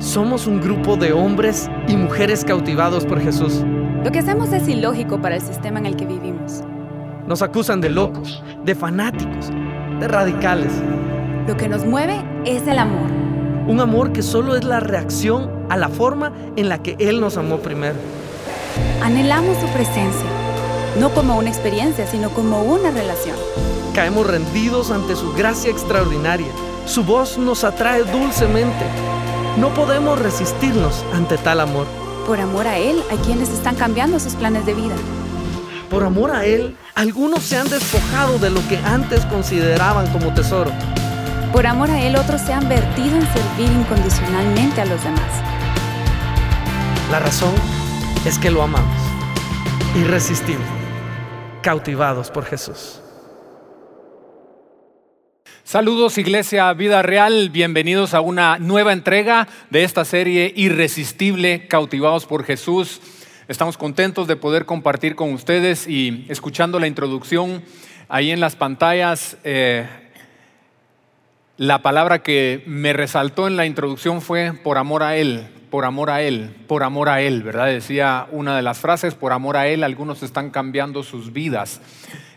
Somos un grupo de hombres y mujeres cautivados por Jesús. Lo que hacemos es ilógico para el sistema en el que vivimos. Nos acusan de locos, de fanáticos, de radicales. Lo que nos mueve es el amor. Un amor que solo es la reacción a la forma en la que Él nos amó primero. Anhelamos su presencia, no como una experiencia, sino como una relación. Caemos rendidos ante su gracia extraordinaria. Su voz nos atrae dulcemente. No podemos resistirnos ante tal amor. Por amor a Él, hay quienes están cambiando sus planes de vida. Por amor a Él, algunos se han despojado de lo que antes consideraban como tesoro. Por amor a Él, otros se han vertido en servir incondicionalmente a los demás. La razón es que lo amamos, irresistible, cautivados por Jesús. Saludos Iglesia Vida Real, bienvenidos a una nueva entrega de esta serie Irresistible, cautivados por Jesús. Estamos contentos de poder compartir con ustedes y escuchando la introducción ahí en las pantallas. eh, la palabra que me resaltó en la introducción fue por amor a Él, por amor a Él, por amor a Él, ¿verdad? Decía una de las frases, por amor a Él, algunos están cambiando sus vidas.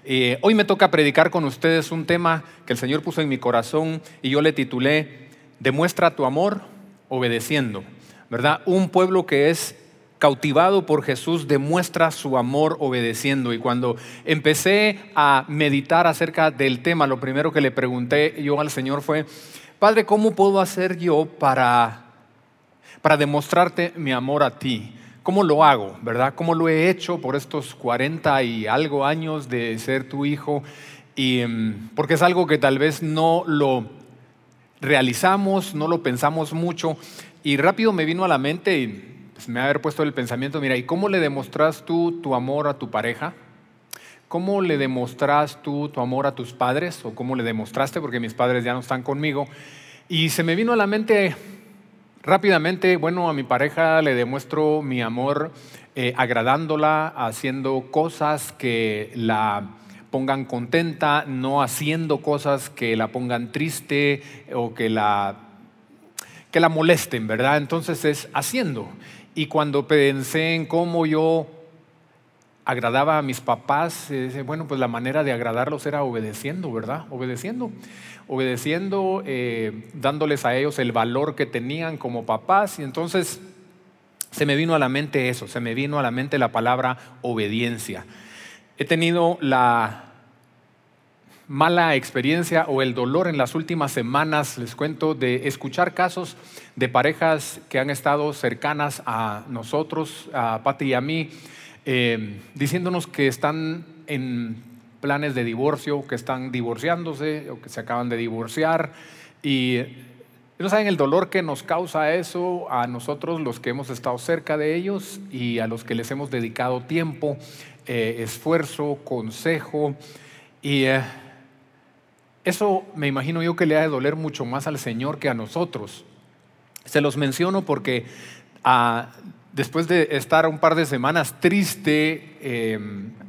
Eh, hoy me toca predicar con ustedes un tema que el Señor puso en mi corazón y yo le titulé, Demuestra tu amor obedeciendo, ¿verdad? Un pueblo que es cautivado por Jesús demuestra su amor obedeciendo. Y cuando empecé a meditar acerca del tema, lo primero que le pregunté yo al Señor fue, Padre, ¿cómo puedo hacer yo para, para demostrarte mi amor a ti? ¿Cómo lo hago, verdad? ¿Cómo lo he hecho por estos 40 y algo años de ser tu hijo? Y mm, porque es algo que tal vez no lo realizamos, no lo pensamos mucho. Y rápido me vino a la mente y pues, me ha haber puesto el pensamiento, mira, ¿y cómo le demostras tú tu amor a tu pareja? ¿Cómo le demostras tú tu amor a tus padres? ¿O cómo le demostraste? Porque mis padres ya no están conmigo. Y se me vino a la mente rápidamente, bueno, a mi pareja le demuestro mi amor eh, agradándola, haciendo cosas que la pongan contenta, no haciendo cosas que la pongan triste o que la, que la molesten, ¿verdad? Entonces es haciendo. Y cuando pensé en cómo yo agradaba a mis papás, eh, bueno, pues la manera de agradarlos era obedeciendo, ¿verdad? Obedeciendo, obedeciendo, eh, dándoles a ellos el valor que tenían como papás. Y entonces se me vino a la mente eso, se me vino a la mente la palabra obediencia. He tenido la mala experiencia o el dolor en las últimas semanas, les cuento, de escuchar casos de parejas que han estado cercanas a nosotros, a Pati y a mí, eh, diciéndonos que están en planes de divorcio, que están divorciándose o que se acaban de divorciar. Y no saben el dolor que nos causa eso a nosotros, los que hemos estado cerca de ellos y a los que les hemos dedicado tiempo, eh, esfuerzo, consejo. Y eh, eso me imagino yo que le ha de doler mucho más al Señor que a nosotros. Se los menciono porque ah, después de estar un par de semanas triste, eh,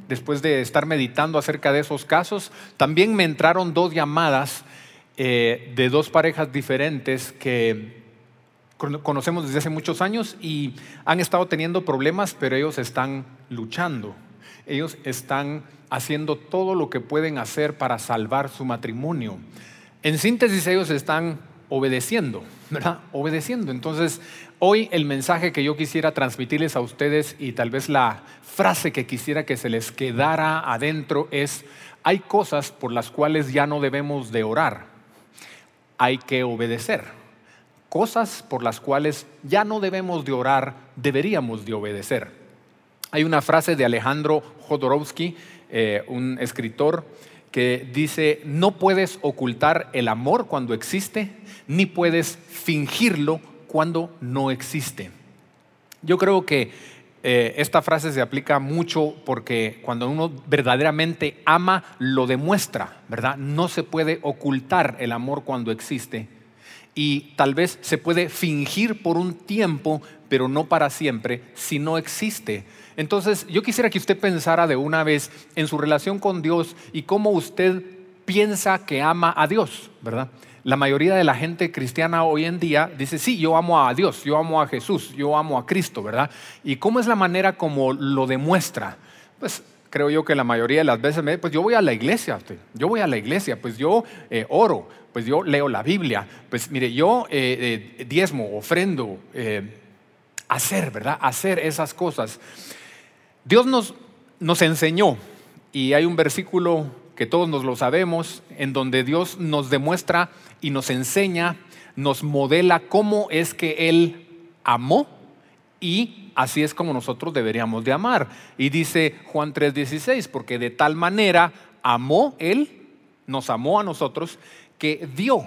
después de estar meditando acerca de esos casos, también me entraron dos llamadas eh, de dos parejas diferentes que conocemos desde hace muchos años y han estado teniendo problemas, pero ellos están luchando. Ellos están haciendo todo lo que pueden hacer para salvar su matrimonio. En síntesis, ellos están obedeciendo, ¿verdad? Obedeciendo. Entonces, hoy el mensaje que yo quisiera transmitirles a ustedes y tal vez la frase que quisiera que se les quedara adentro es, hay cosas por las cuales ya no debemos de orar, hay que obedecer. Cosas por las cuales ya no debemos de orar, deberíamos de obedecer. Hay una frase de Alejandro Jodorowsky, eh, un escritor, que dice, no puedes ocultar el amor cuando existe, ni puedes fingirlo cuando no existe. Yo creo que eh, esta frase se aplica mucho porque cuando uno verdaderamente ama, lo demuestra, ¿verdad? No se puede ocultar el amor cuando existe. Y tal vez se puede fingir por un tiempo, pero no para siempre, si no existe. Entonces, yo quisiera que usted pensara de una vez en su relación con Dios y cómo usted piensa que ama a Dios, ¿verdad? La mayoría de la gente cristiana hoy en día dice, sí, yo amo a Dios, yo amo a Jesús, yo amo a Cristo, ¿verdad? ¿Y cómo es la manera como lo demuestra? Pues creo yo que la mayoría de las veces, me, pues yo voy a la iglesia, yo voy a la iglesia, pues yo eh, oro, pues yo leo la Biblia, pues mire, yo eh, eh, diezmo, ofrendo, hacer, ¿verdad? Hacer esas cosas. Dios nos, nos enseñó, y hay un versículo que todos nos lo sabemos, en donde Dios nos demuestra y nos enseña, nos modela cómo es que Él amó y así es como nosotros deberíamos de amar. Y dice Juan 3:16, porque de tal manera amó Él, nos amó a nosotros, que dio,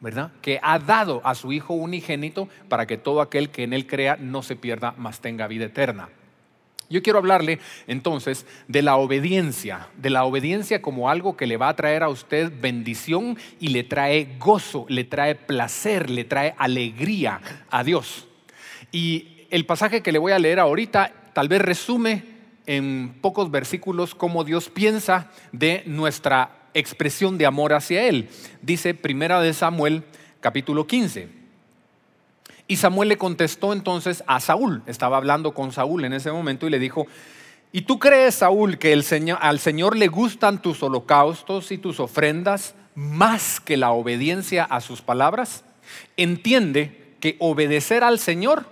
¿verdad? Que ha dado a su Hijo unigénito para que todo aquel que en Él crea no se pierda, mas tenga vida eterna. Yo quiero hablarle entonces de la obediencia, de la obediencia como algo que le va a traer a usted bendición y le trae gozo, le trae placer, le trae alegría a Dios. Y el pasaje que le voy a leer ahorita tal vez resume en pocos versículos cómo Dios piensa de nuestra expresión de amor hacia Él. Dice Primera de Samuel capítulo 15. Y Samuel le contestó entonces a Saúl, estaba hablando con Saúl en ese momento y le dijo, ¿y tú crees, Saúl, que al Señor le gustan tus holocaustos y tus ofrendas más que la obediencia a sus palabras? Entiende que obedecer al Señor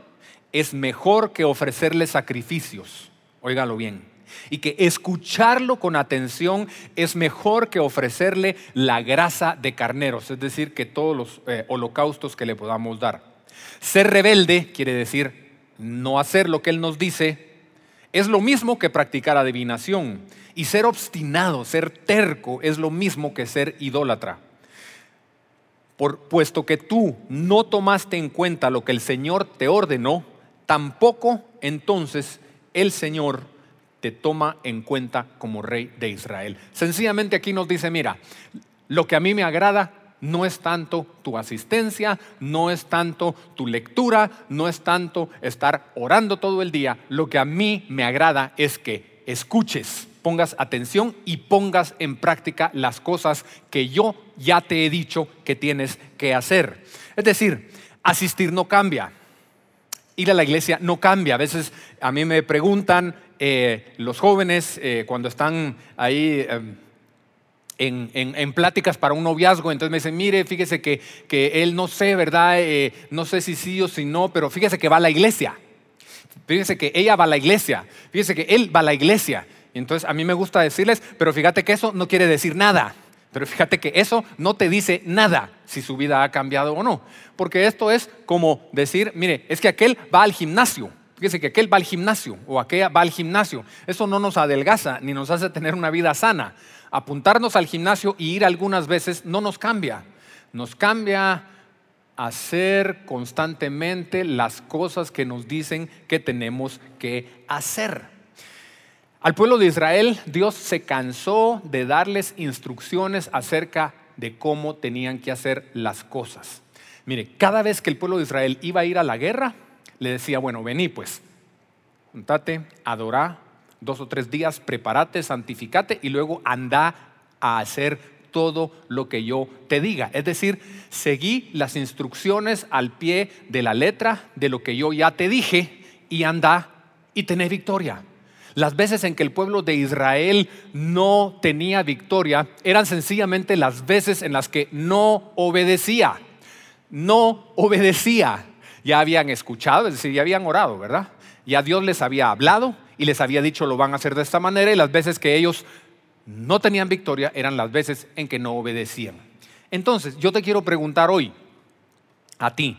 es mejor que ofrecerle sacrificios. Óigalo bien. Y que escucharlo con atención es mejor que ofrecerle la grasa de carneros, es decir, que todos los eh, holocaustos que le podamos dar. Ser rebelde quiere decir no hacer lo que Él nos dice. Es lo mismo que practicar adivinación. Y ser obstinado, ser terco, es lo mismo que ser idólatra. Por, puesto que tú no tomaste en cuenta lo que el Señor te ordenó, tampoco entonces el Señor te toma en cuenta como rey de Israel. Sencillamente aquí nos dice, mira, lo que a mí me agrada, no es tanto tu asistencia, no es tanto tu lectura, no es tanto estar orando todo el día. Lo que a mí me agrada es que escuches, pongas atención y pongas en práctica las cosas que yo ya te he dicho que tienes que hacer. Es decir, asistir no cambia. Ir a la iglesia no cambia. A veces a mí me preguntan eh, los jóvenes eh, cuando están ahí em, en, pláticas para un noviazgo, entonces me dicen, mire, fíjese que, que él no sé, ¿verdad? Eh, no sé si sí o si no, pero fíjese que va a la iglesia. Fíjese que ella va a la iglesia. Fíjese que él va a la iglesia. Entonces a mí me gusta decirles, pero fíjate que eso no quiere decir nada. Pero fíjate que eso no te dice nada si su vida ha cambiado o no. Porque esto es como decir, mire, es que aquel va al gimnasio. Fíjese que aquel va al gimnasio o aquella va al gimnasio. Eso no nos adelgaza ni nos hace tener una vida sana apuntarnos al gimnasio y ir algunas veces no nos cambia. Nos cambia hacer constantemente las cosas que nos dicen que tenemos que hacer. Al pueblo de Israel Dios se cansó de darles instrucciones acerca de cómo tenían que hacer las cosas. Mire, cada vez que el pueblo de Israel iba a ir a la guerra, le decía, bueno, vení pues, juntate, adorá, dos o tres días, prepárate, santificate y luego anda a hacer todo lo que yo te diga. Es decir, seguí las instrucciones al pie de la letra de lo que yo ya te dije y anda y tener victoria. Las veces en que el pueblo de Israel no tenía victoria eran sencillamente las veces en las que no obedecía. no obedecía. Ya habían escuchado, es decir, ya habían orado, ¿verdad? Ya Dios les había hablado y les había dicho lo van a hacer de esta manera y las veces que ellos no tenían victoria eran las veces en que no obedecían. Entonces, yo te quiero preguntar hoy, a ti,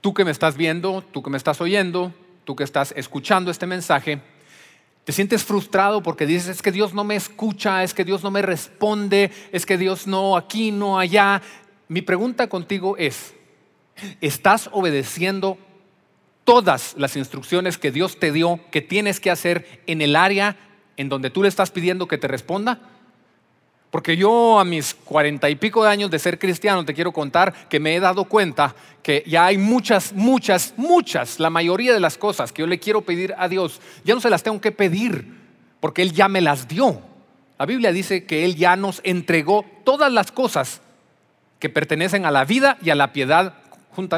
tú que me estás viendo, tú que me estás oyendo, tú que estás escuchando este mensaje, te sientes frustrado porque dices, es que Dios no me escucha, es que Dios no me responde, es que Dios no aquí, no allá. Mi pregunta contigo es, ¿estás obedeciendo todas las instrucciones que Dios te dio que tienes que hacer en el área en donde tú le estás pidiendo que te responda? Porque yo a mis cuarenta y pico de años de ser cristiano te quiero contar que me he dado cuenta que ya hay muchas, muchas, muchas, la mayoría de las cosas que yo le quiero pedir a Dios, ya no se las tengo que pedir, porque Él ya me las dio. La Biblia dice que Él ya nos entregó todas las cosas que pertenecen a la vida y a la piedad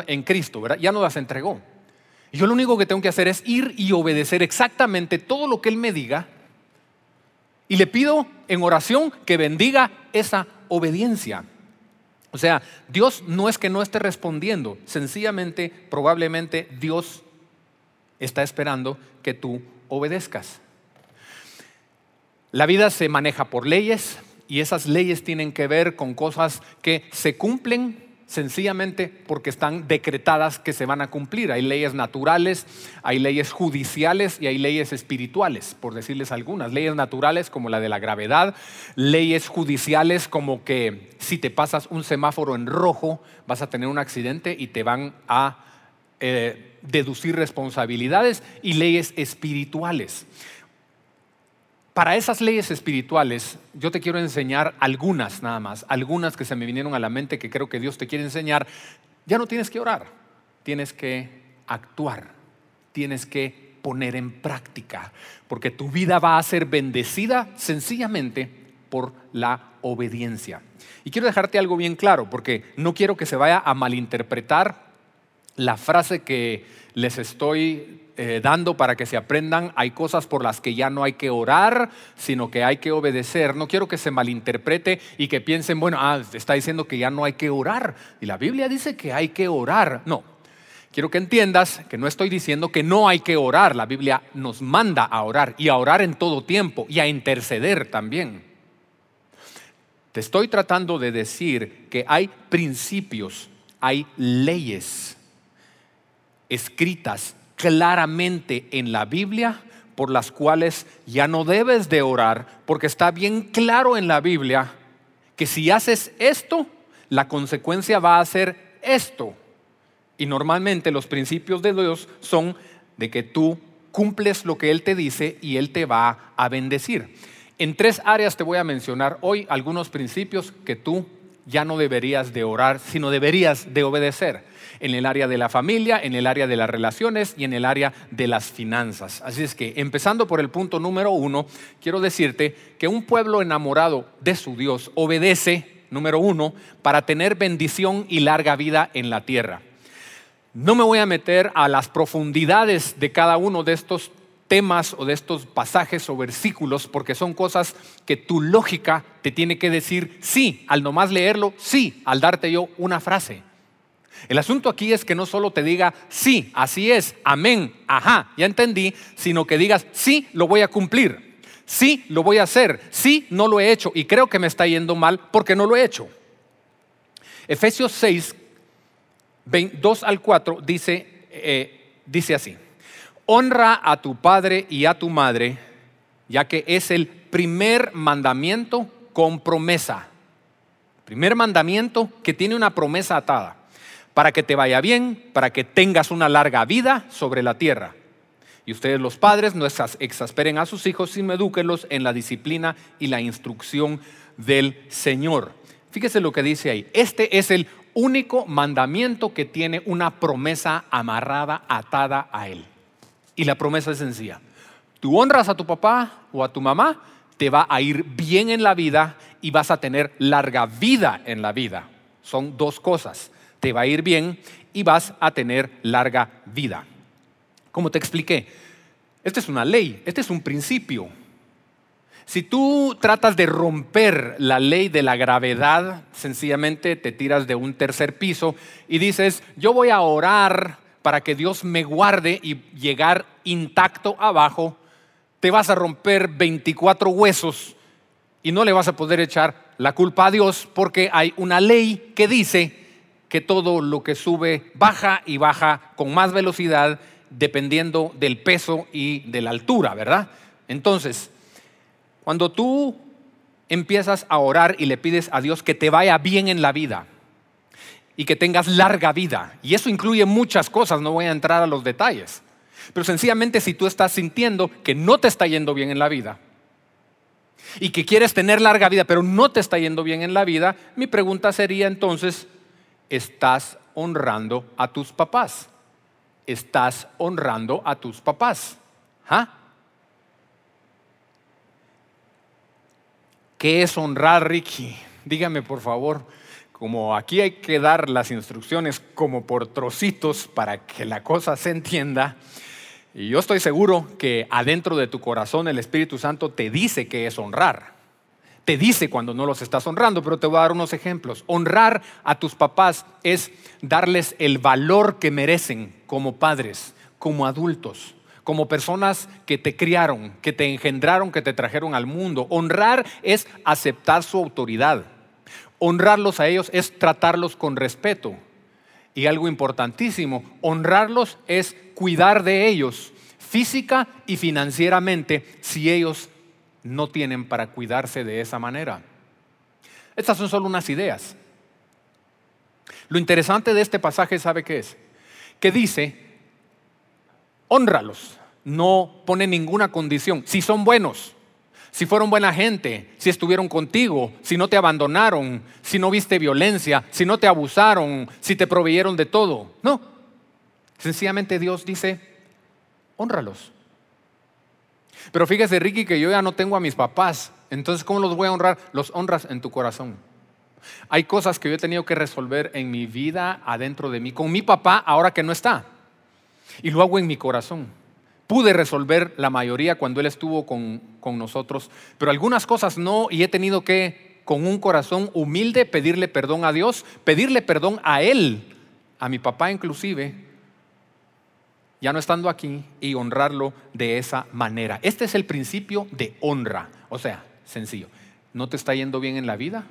en Cristo, ¿verdad? Ya nos las entregó. Yo lo único que tengo que hacer es ir y obedecer exactamente todo lo que Él me diga y le pido en oración que bendiga esa obediencia. O sea, Dios no es que no esté respondiendo, sencillamente, probablemente Dios está esperando que tú obedezcas. La vida se maneja por leyes y esas leyes tienen que ver con cosas que se cumplen sencillamente porque están decretadas que se van a cumplir. Hay leyes naturales, hay leyes judiciales y hay leyes espirituales, por decirles algunas. Leyes naturales como la de la gravedad, leyes judiciales como que si te pasas un semáforo en rojo vas a tener un accidente y te van a eh, deducir responsabilidades y leyes espirituales. Para esas leyes espirituales, yo te quiero enseñar algunas nada más, algunas que se me vinieron a la mente que creo que Dios te quiere enseñar. Ya no tienes que orar, tienes que actuar, tienes que poner en práctica, porque tu vida va a ser bendecida sencillamente por la obediencia. Y quiero dejarte algo bien claro, porque no quiero que se vaya a malinterpretar la frase que les estoy eh, dando para que se aprendan. Hay cosas por las que ya no hay que orar, sino que hay que obedecer. No quiero que se malinterprete y que piensen, bueno, ah, está diciendo que ya no hay que orar. Y la Biblia dice que hay que orar. No. Quiero que entiendas que no estoy diciendo que no hay que orar. La Biblia nos manda a orar y a orar en todo tiempo y a interceder también. Te estoy tratando de decir que hay principios, hay leyes escritas claramente en la Biblia por las cuales ya no debes de orar, porque está bien claro en la Biblia que si haces esto, la consecuencia va a ser esto. Y normalmente los principios de Dios son de que tú cumples lo que Él te dice y Él te va a bendecir. En tres áreas te voy a mencionar hoy algunos principios que tú ya no deberías de orar, sino deberías de obedecer en el área de la familia, en el área de las relaciones y en el área de las finanzas. Así es que, empezando por el punto número uno, quiero decirte que un pueblo enamorado de su Dios obedece, número uno, para tener bendición y larga vida en la tierra. No me voy a meter a las profundidades de cada uno de estos temas o de estos pasajes o versículos porque son cosas que tu lógica te tiene que decir sí, al nomás leerlo, sí, al darte yo una frase. El asunto aquí es que no solo te diga, sí, así es, amén, ajá, ya entendí, sino que digas, sí, lo voy a cumplir, sí, lo voy a hacer, sí, no lo he hecho y creo que me está yendo mal porque no lo he hecho. Efesios 6, 2 al 4 dice, eh, dice así, honra a tu padre y a tu madre, ya que es el primer mandamiento con promesa. Primer mandamiento que tiene una promesa atada para que te vaya bien, para que tengas una larga vida sobre la tierra. Y ustedes los padres no exasperen a sus hijos, sino edúquenlos en la disciplina y la instrucción del Señor. Fíjese lo que dice ahí. Este es el único mandamiento que tiene una promesa amarrada, atada a él. Y la promesa es sencilla. Tú honras a tu papá o a tu mamá, te va a ir bien en la vida y vas a tener larga vida en la vida. Son dos cosas te va a ir bien y vas a tener larga vida. Como te expliqué, esta es una ley, este es un principio. Si tú tratas de romper la ley de la gravedad, sencillamente te tiras de un tercer piso y dices, yo voy a orar para que Dios me guarde y llegar intacto abajo, te vas a romper 24 huesos y no le vas a poder echar la culpa a Dios porque hay una ley que dice que todo lo que sube baja y baja con más velocidad dependiendo del peso y de la altura, ¿verdad? Entonces, cuando tú empiezas a orar y le pides a Dios que te vaya bien en la vida y que tengas larga vida, y eso incluye muchas cosas, no voy a entrar a los detalles, pero sencillamente si tú estás sintiendo que no te está yendo bien en la vida y que quieres tener larga vida, pero no te está yendo bien en la vida, mi pregunta sería entonces, ¿estás honrando a tus papás? ¿Estás honrando a tus papás? ¿Ah? ¿Qué es honrar, Ricky? Dígame, por favor. Como aquí hay que dar las instrucciones como por trocitos para que la cosa se entienda, y yo estoy seguro que adentro de tu corazón el Espíritu Santo te dice que es honrar. Te dice cuando no los estás honrando, pero te voy a dar unos ejemplos. Honrar a tus papás es darles el valor que merecen como padres, como adultos como personas que te criaron, que te engendraron, que te trajeron al mundo. Honrar es aceptar su autoridad. Honrarlos a ellos es tratarlos con respeto. Y algo importantísimo, honrarlos es cuidar de ellos física y financieramente si ellos no tienen para cuidarse de esa manera. Estas son solo unas ideas. Lo interesante de este pasaje, ¿sabe qué es? Que dice honralos. No pone ninguna condición. Si son buenos, si fueron buena gente, si estuvieron contigo, si no te abandonaron, si no viste violencia, si no te abusaron, si te proveyeron de todo. No. Sencillamente Dios dice, honralos. Pero fíjese, Ricky, que yo ya no tengo a mis papás. Entonces, ¿cómo los voy a honrar? Los honras en tu corazón. Hay cosas que yo he tenido que resolver en mi vida adentro de mí, con mi papá ahora que no está. Y lo hago en mi corazón. Pude resolver la mayoría cuando Él estuvo con, con nosotros, pero algunas cosas no y he tenido que, con un corazón humilde, pedirle perdón a Dios, pedirle perdón a Él, a mi papá inclusive, ya no estando aquí, y honrarlo de esa manera. Este es el principio de honra. O sea, sencillo. ¿No te está yendo bien en la vida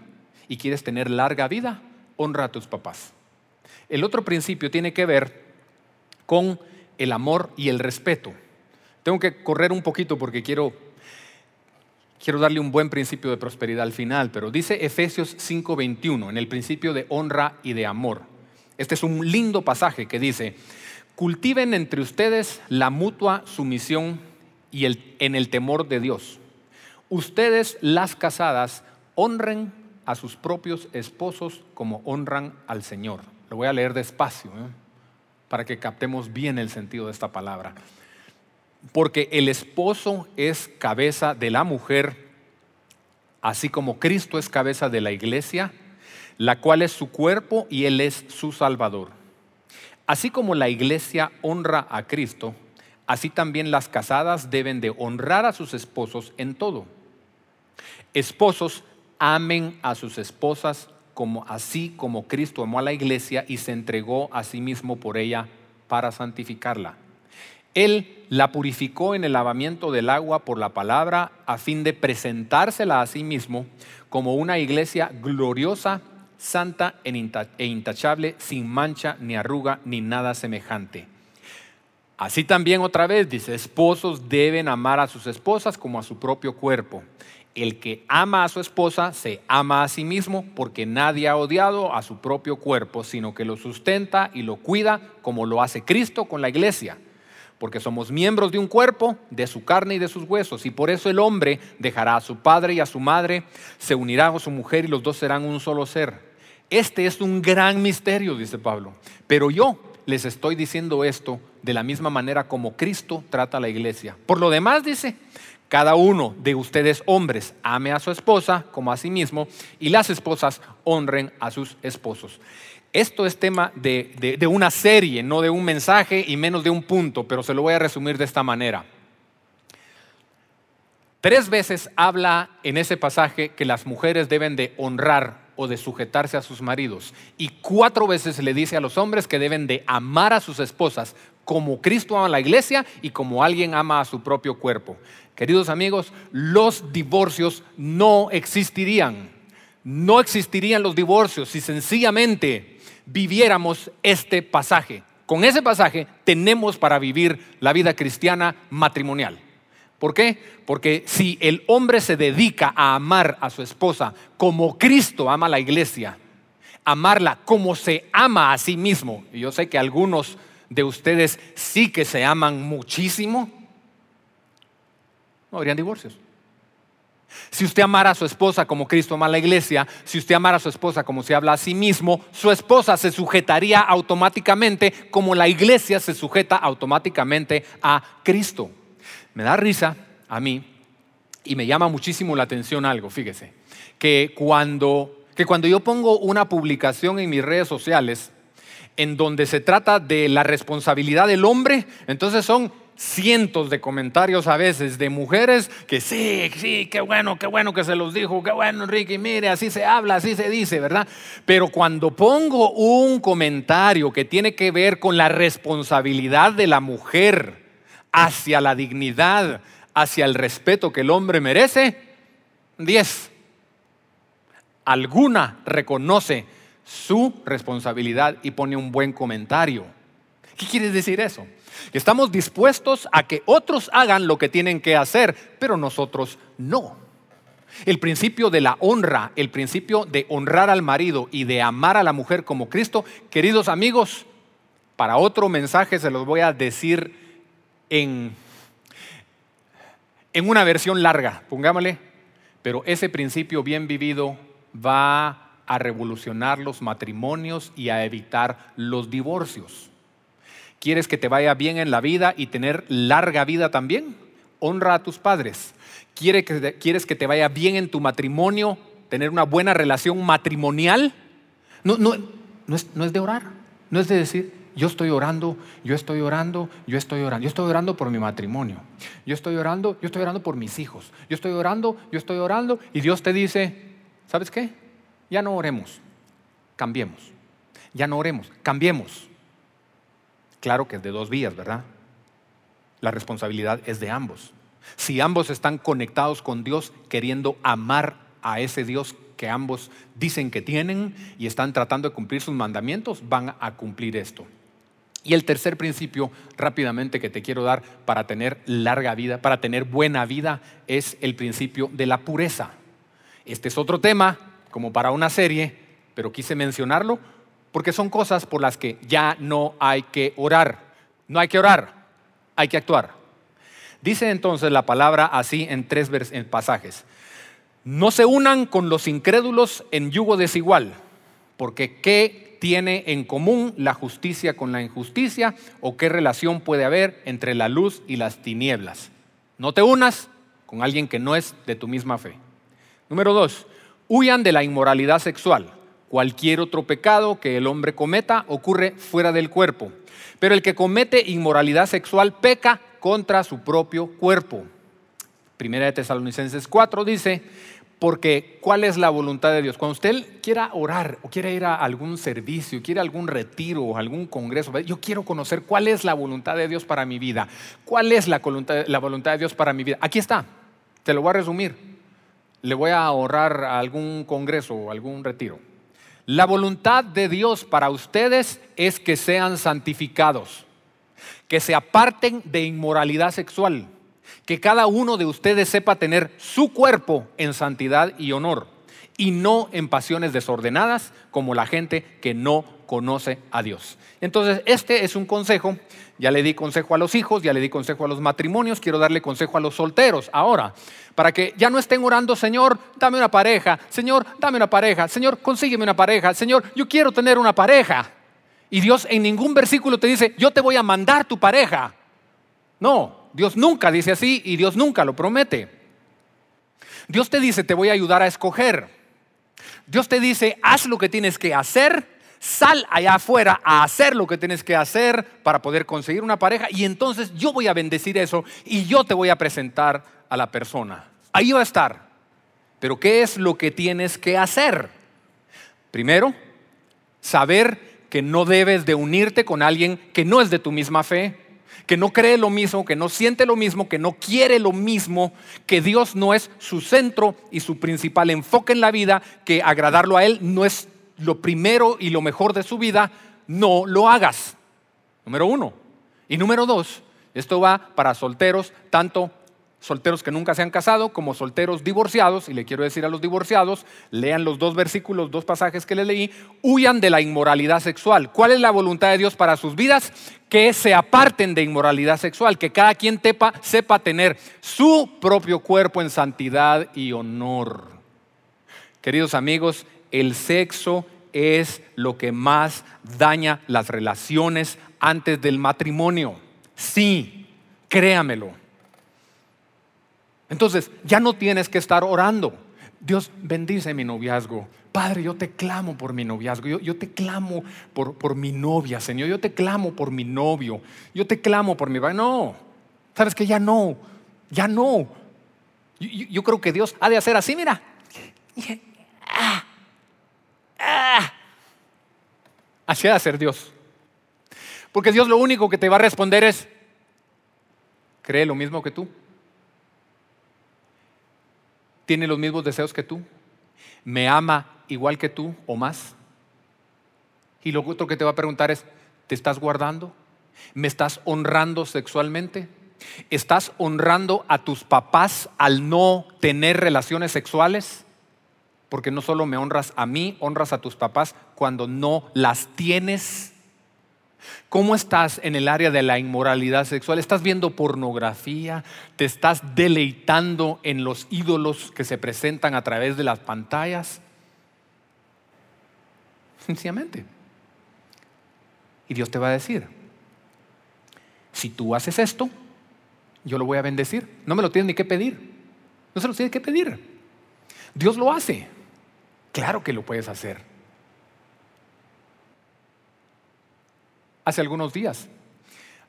y quieres tener larga vida? Honra a tus papás. El otro principio tiene que ver con el amor y el respeto. Tengo que correr un poquito porque quiero, quiero darle un buen principio de prosperidad al final, pero dice Efesios 5:21, en el principio de honra y de amor. Este es un lindo pasaje que dice, cultiven entre ustedes la mutua sumisión y el, en el temor de Dios. Ustedes, las casadas, honren a sus propios esposos como honran al Señor. Lo voy a leer despacio. ¿eh? para que captemos bien el sentido de esta palabra. Porque el esposo es cabeza de la mujer, así como Cristo es cabeza de la iglesia, la cual es su cuerpo y Él es su Salvador. Así como la iglesia honra a Cristo, así también las casadas deben de honrar a sus esposos en todo. Esposos, amen a sus esposas como así como Cristo amó a la iglesia y se entregó a sí mismo por ella para santificarla. Él la purificó en el lavamiento del agua por la palabra a fin de presentársela a sí mismo como una iglesia gloriosa, santa e intachable, sin mancha ni arruga ni nada semejante. Así también otra vez dice, esposos deben amar a sus esposas como a su propio cuerpo. El que ama a su esposa se ama a sí mismo porque nadie ha odiado a su propio cuerpo, sino que lo sustenta y lo cuida como lo hace Cristo con la iglesia. Porque somos miembros de un cuerpo, de su carne y de sus huesos. Y por eso el hombre dejará a su padre y a su madre, se unirá a su mujer y los dos serán un solo ser. Este es un gran misterio, dice Pablo. Pero yo les estoy diciendo esto de la misma manera como Cristo trata a la iglesia. Por lo demás dice, cada uno de ustedes hombres ame a su esposa como a sí mismo y las esposas honren a sus esposos. Esto es tema de, de, una serie, no de un mensaje y menos de un punto, pero se lo voy a resumir de esta manera. Tres veces habla en ese pasaje que las mujeres deben de honrar o de sujetarse a sus maridos. Y cuatro veces le dice a los hombres que deben de amar a sus esposas como Cristo ama a la iglesia y como alguien ama a su propio cuerpo. Queridos amigos, los divorcios no existirían. No existirían los divorcios si sencillamente viviéramos este pasaje. Con ese pasaje tenemos para vivir la vida cristiana matrimonial. ¿Por qué? Porque si el hombre se dedica a amar a su esposa como Cristo ama a la iglesia, amarla como se ama a sí mismo, y yo sé que algunos de ustedes sí que se aman muchísimo, no habrían divorcios. Si usted amara a su esposa como Cristo ama a la iglesia, si usted amara a su esposa como se habla a sí mismo, su esposa se sujetaría automáticamente como la iglesia se sujeta automáticamente a Cristo. Me da risa a mí y me llama muchísimo la atención algo, fíjese, que cuando, que cuando yo pongo una publicación en mis redes sociales en donde se trata de la responsabilidad del hombre, entonces son cientos de comentarios a veces de mujeres que sí, sí, qué bueno, qué bueno que se los dijo, qué bueno Enrique, mire, así se habla, así se dice, ¿verdad? Pero cuando pongo un comentario que tiene que ver con la responsabilidad de la mujer hacia la dignidad, hacia el respeto que el hombre merece, 10. Alguna reconoce su responsabilidad y pone un buen comentario. ¿Qué quiere decir eso? estamos dispuestos a que otros hagan lo que tienen que hacer, pero nosotros no. El principio de la honra, el principio de honrar al marido y de amar a la mujer como Cristo, queridos amigos, para otro mensaje se los voy a decir en, en una versión larga, pongámosle, pero ese principio bien vivido va a revolucionar los matrimonios y a evitar los divorcios. ¿Quieres que te vaya bien en la vida y tener larga vida también? Honra a tus padres. ¿Quieres que te vaya bien en tu matrimonio, tener una buena relación matrimonial? No, no, no, es, no es de orar, no es de decir, yo estoy orando, yo estoy orando, yo estoy orando. Yo estoy orando por mi matrimonio. Yo estoy orando, yo estoy orando por mis hijos. Yo estoy orando, yo estoy orando. Y Dios te dice, ¿sabes qué? Ya no oremos, cambiemos. Ya no oremos, cambiemos. Claro que es de dos vías, ¿verdad? La responsabilidad es de ambos. Si ambos están conectados con Dios, queriendo amar a ese Dios que ambos dicen que tienen y están tratando de cumplir sus mandamientos, van a cumplir esto. Y el tercer principio rápidamente que te quiero dar para tener larga vida, para tener buena vida, es el principio de la pureza. Este es otro tema, como para una serie, pero quise mencionarlo porque son cosas por las que ya no hay que orar. No hay que orar, hay que actuar. Dice entonces la palabra así en tres pasajes. No se unan con los incrédulos en yugo desigual, porque ¿qué tiene en común la justicia con la injusticia o qué relación puede haber entre la luz y las tinieblas? No te unas con alguien que no es de tu misma fe. Número dos, huyan de la inmoralidad sexual. Cualquier otro pecado que el hombre cometa ocurre fuera del cuerpo, pero el que comete inmoralidad sexual peca contra su propio cuerpo. Primera de Tesalonicenses 4 dice, porque ¿cuál es la voluntad de Dios? Cuando usted quiera orar o quiera ir a algún servicio, quiera algún retiro o algún congreso, yo quiero conocer cuál es la voluntad de Dios para mi vida. ¿Cuál es la voluntad, la voluntad de Dios para mi vida? Aquí está, te lo voy a resumir. Le voy a ahorrar algún congreso o algún retiro. La voluntad de Dios para ustedes es que sean santificados, que se aparten de inmoralidad sexual, que cada uno de ustedes sepa tener su cuerpo en santidad y honor y no en pasiones desordenadas como la gente que no conoce a Dios. Entonces, este es un consejo. Ya le di consejo a los hijos, ya le di consejo a los matrimonios, quiero darle consejo a los solteros ahora, para que ya no estén orando, Señor, dame una pareja, Señor, dame una pareja, Señor, consígueme una pareja, Señor, yo quiero tener una pareja. Y Dios en ningún versículo te dice, yo te voy a mandar tu pareja. No, Dios nunca dice así y Dios nunca lo promete. Dios te dice, te voy a ayudar a escoger. Dios te dice, haz lo que tienes que hacer sal allá afuera a hacer lo que tienes que hacer para poder conseguir una pareja y entonces yo voy a bendecir eso y yo te voy a presentar a la persona. Ahí va a estar. Pero ¿qué es lo que tienes que hacer? Primero, saber que no debes de unirte con alguien que no es de tu misma fe, que no cree lo mismo, que no siente lo mismo, que no quiere lo mismo, que Dios no es su centro y su principal enfoque en la vida, que agradarlo a Él no es lo primero y lo mejor de su vida, no lo hagas. Número uno. Y número dos, esto va para solteros, tanto solteros que nunca se han casado como solteros divorciados, y le quiero decir a los divorciados, lean los dos versículos, dos pasajes que le leí, huyan de la inmoralidad sexual. ¿Cuál es la voluntad de Dios para sus vidas? Que se aparten de inmoralidad sexual, que cada quien tepa, sepa tener su propio cuerpo en santidad y honor. Queridos amigos, el sexo es lo que más daña las relaciones antes del matrimonio. Sí, créamelo. Entonces, ya no tienes que estar orando. Dios bendice mi noviazgo. Padre, yo te clamo por mi noviazgo. Yo, te clamo por, por, mi novia, Señor. Yo te clamo por mi novio. Yo te clamo por mi... No, sabes que ya no. Ya no. Yo, creo que Dios ha de hacer así, mira. Así ha de hacer Dios. Porque Dios lo único que te va a responder es, cree lo mismo que tú tiene los mismos deseos que tú, me ama igual que tú o más. Y lo otro que te va a preguntar es, ¿te estás guardando? ¿Me estás honrando sexualmente? ¿Estás honrando a tus papás al no tener relaciones sexuales? Porque no solo me honras a mí, honras a tus papás cuando no las tienes. ¿Cómo estás en el área de la inmoralidad sexual? ¿Estás viendo pornografía? ¿Te estás deleitando en los ídolos que se presentan a través de las pantallas? Sencillamente. Y Dios te va a decir, si tú haces esto, yo lo voy a bendecir. No me lo tienes ni que pedir. No se lo tienes que pedir. Dios lo hace. Claro que lo puedes hacer. Hace algunos días.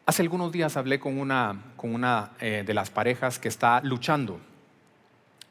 Hace algunos días hablé con una, eh, de las parejas que está luchando.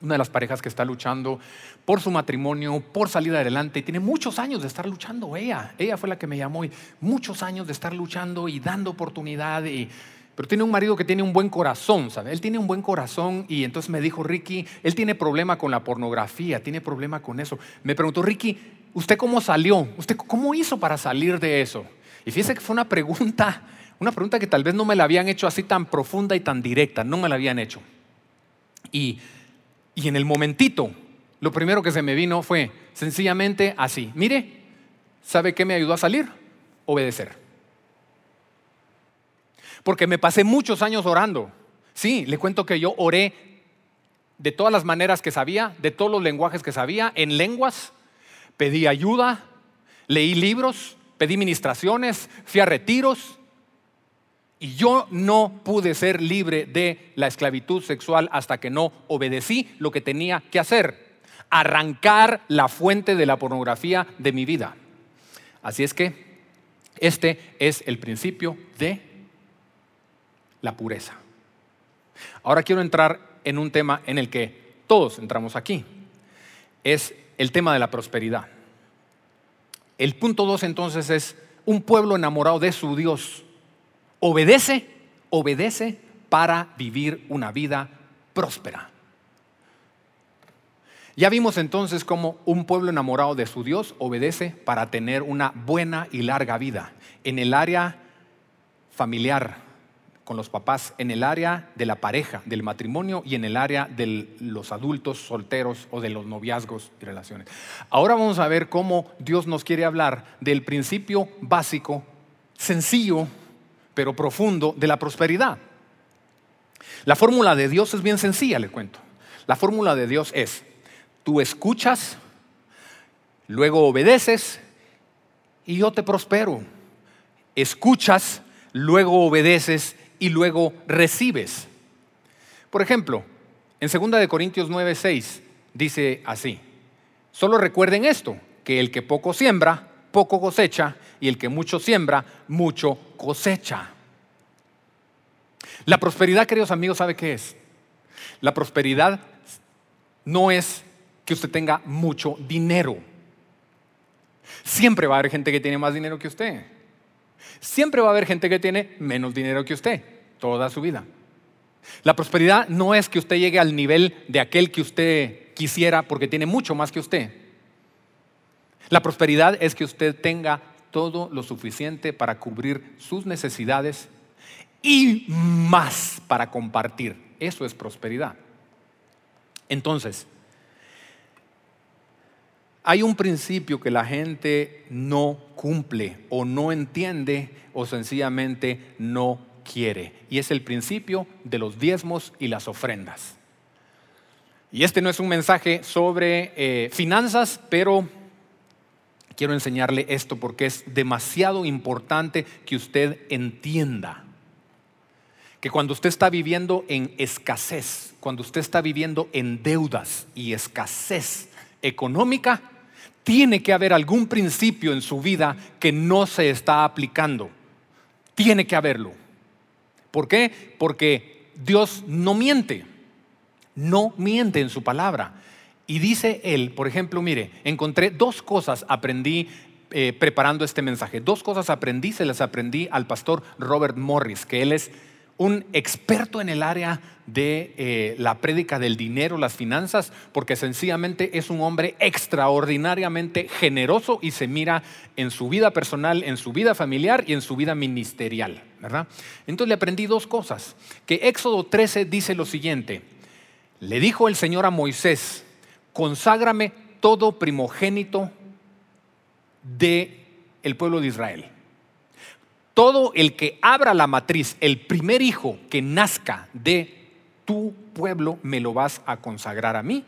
Una de las parejas que está luchando por su matrimonio, por salir adelante. Tiene muchos años de estar luchando ella. Ella fue la que me llamó y muchos años de estar luchando y dando oportunidad. Y, pero tiene un marido que tiene un buen corazón, ¿sabe? Él tiene un buen corazón y entonces me dijo, Ricky, él tiene problema con la pornografía, tiene problema con eso. Me preguntó, Ricky, ¿usted cómo salió? ¿Usted cómo hizo para salir de eso? Y fíjese que fue una pregunta, una pregunta que tal vez no me la habían hecho así tan profunda y tan directa, no me la habían hecho. Y, y en el momentito, lo primero que se me vino fue sencillamente así, mire, ¿sabe qué me ayudó a salir? Obedecer. Porque me pasé muchos años orando. Sí, le cuento que yo oré de todas las maneras que sabía, de todos los lenguajes que sabía, en lenguas, pedí ayuda, leí libros, pedí ministraciones, fui a retiros y yo no pude ser libre de la esclavitud sexual hasta que no obedecí lo que tenía que hacer, arrancar la fuente de la pornografía de mi vida. Así es que este es el principio de la pureza. Ahora quiero entrar en un tema en el que todos entramos aquí. Es el tema de la prosperidad. El punto dos entonces es un pueblo enamorado de su Dios. Obedece, obedece para vivir una vida próspera. Ya vimos entonces cómo un pueblo enamorado de su Dios obedece para tener una buena y larga vida en el área familiar, con los papás en el área de la pareja, del matrimonio y en el área de los adultos solteros o de los noviazgos y relaciones. Ahora vamos a ver cómo Dios nos quiere hablar del principio básico, sencillo, pero profundo de la prosperidad. La fórmula de Dios es bien sencilla, le cuento. La fórmula de Dios es, tú escuchas, luego obedeces y yo te prospero. Escuchas, luego obedeces y luego recibes. Por ejemplo, en 2 de Corintios 9, 6 dice así: Solo recuerden esto, que el que poco siembra, poco cosecha, y el que mucho siembra, mucho cosecha. La prosperidad, queridos amigos, ¿sabe qué es? La prosperidad no es que usted tenga mucho dinero. Siempre va a haber gente que tiene más dinero que usted. Siempre va a haber gente que tiene menos dinero que usted, toda su vida. La prosperidad no es que usted llegue al nivel de aquel que usted quisiera porque tiene mucho más que usted. La prosperidad es que usted tenga todo lo suficiente para cubrir sus necesidades y más para compartir. Eso es prosperidad. Entonces, hay un principio que la gente no cumple o no entiende o sencillamente no quiere. Y es el principio de los diezmos y las ofrendas. Y este no es un mensaje sobre eh, finanzas, pero quiero enseñarle esto porque es demasiado importante que usted entienda que cuando usted está viviendo en escasez, cuando usted está viviendo en deudas y escasez económica, tiene que haber algún principio en su vida que no se está aplicando. Tiene que haberlo. ¿Por qué? Porque Dios no miente. No miente en su palabra. Y dice él, por ejemplo, mire, encontré dos cosas, aprendí eh, preparando este mensaje. Dos cosas aprendí, se las aprendí al pastor Robert Morris, que él es un experto en el área de eh, la prédica del dinero, las finanzas, porque sencillamente es un hombre extraordinariamente generoso y se mira en su vida personal, en su vida familiar y en su vida ministerial, ¿verdad? Entonces le aprendí dos cosas, que Éxodo 13 dice lo siguiente, le dijo el Señor a Moisés, conságrame todo primogénito de el pueblo de Israel todo el que abra la matriz, el primer hijo que nazca de tu pueblo, me lo vas a consagrar a mí,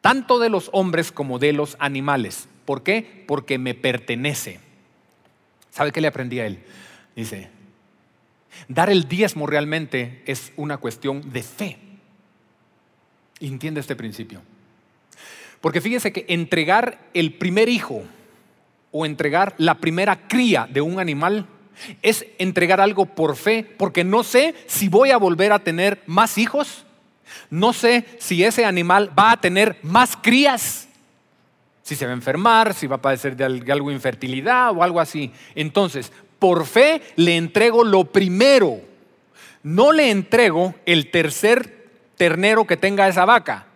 tanto de los hombres como de los animales. ¿Por qué? Porque me pertenece. ¿Sabe qué le aprendí a él? Dice, dar el diezmo realmente es una cuestión de fe. Entiende este principio. Porque fíjese que entregar el primer hijo o entregar la primera cría de un animal es entregar algo por fe, porque no sé si voy a volver a tener más hijos, no sé si ese animal va a tener más crías, si se va a enfermar, si va a padecer de algo infertilidad o algo así. Entonces, por fe le entrego lo primero, no le entrego el tercer ternero que tenga esa vaca,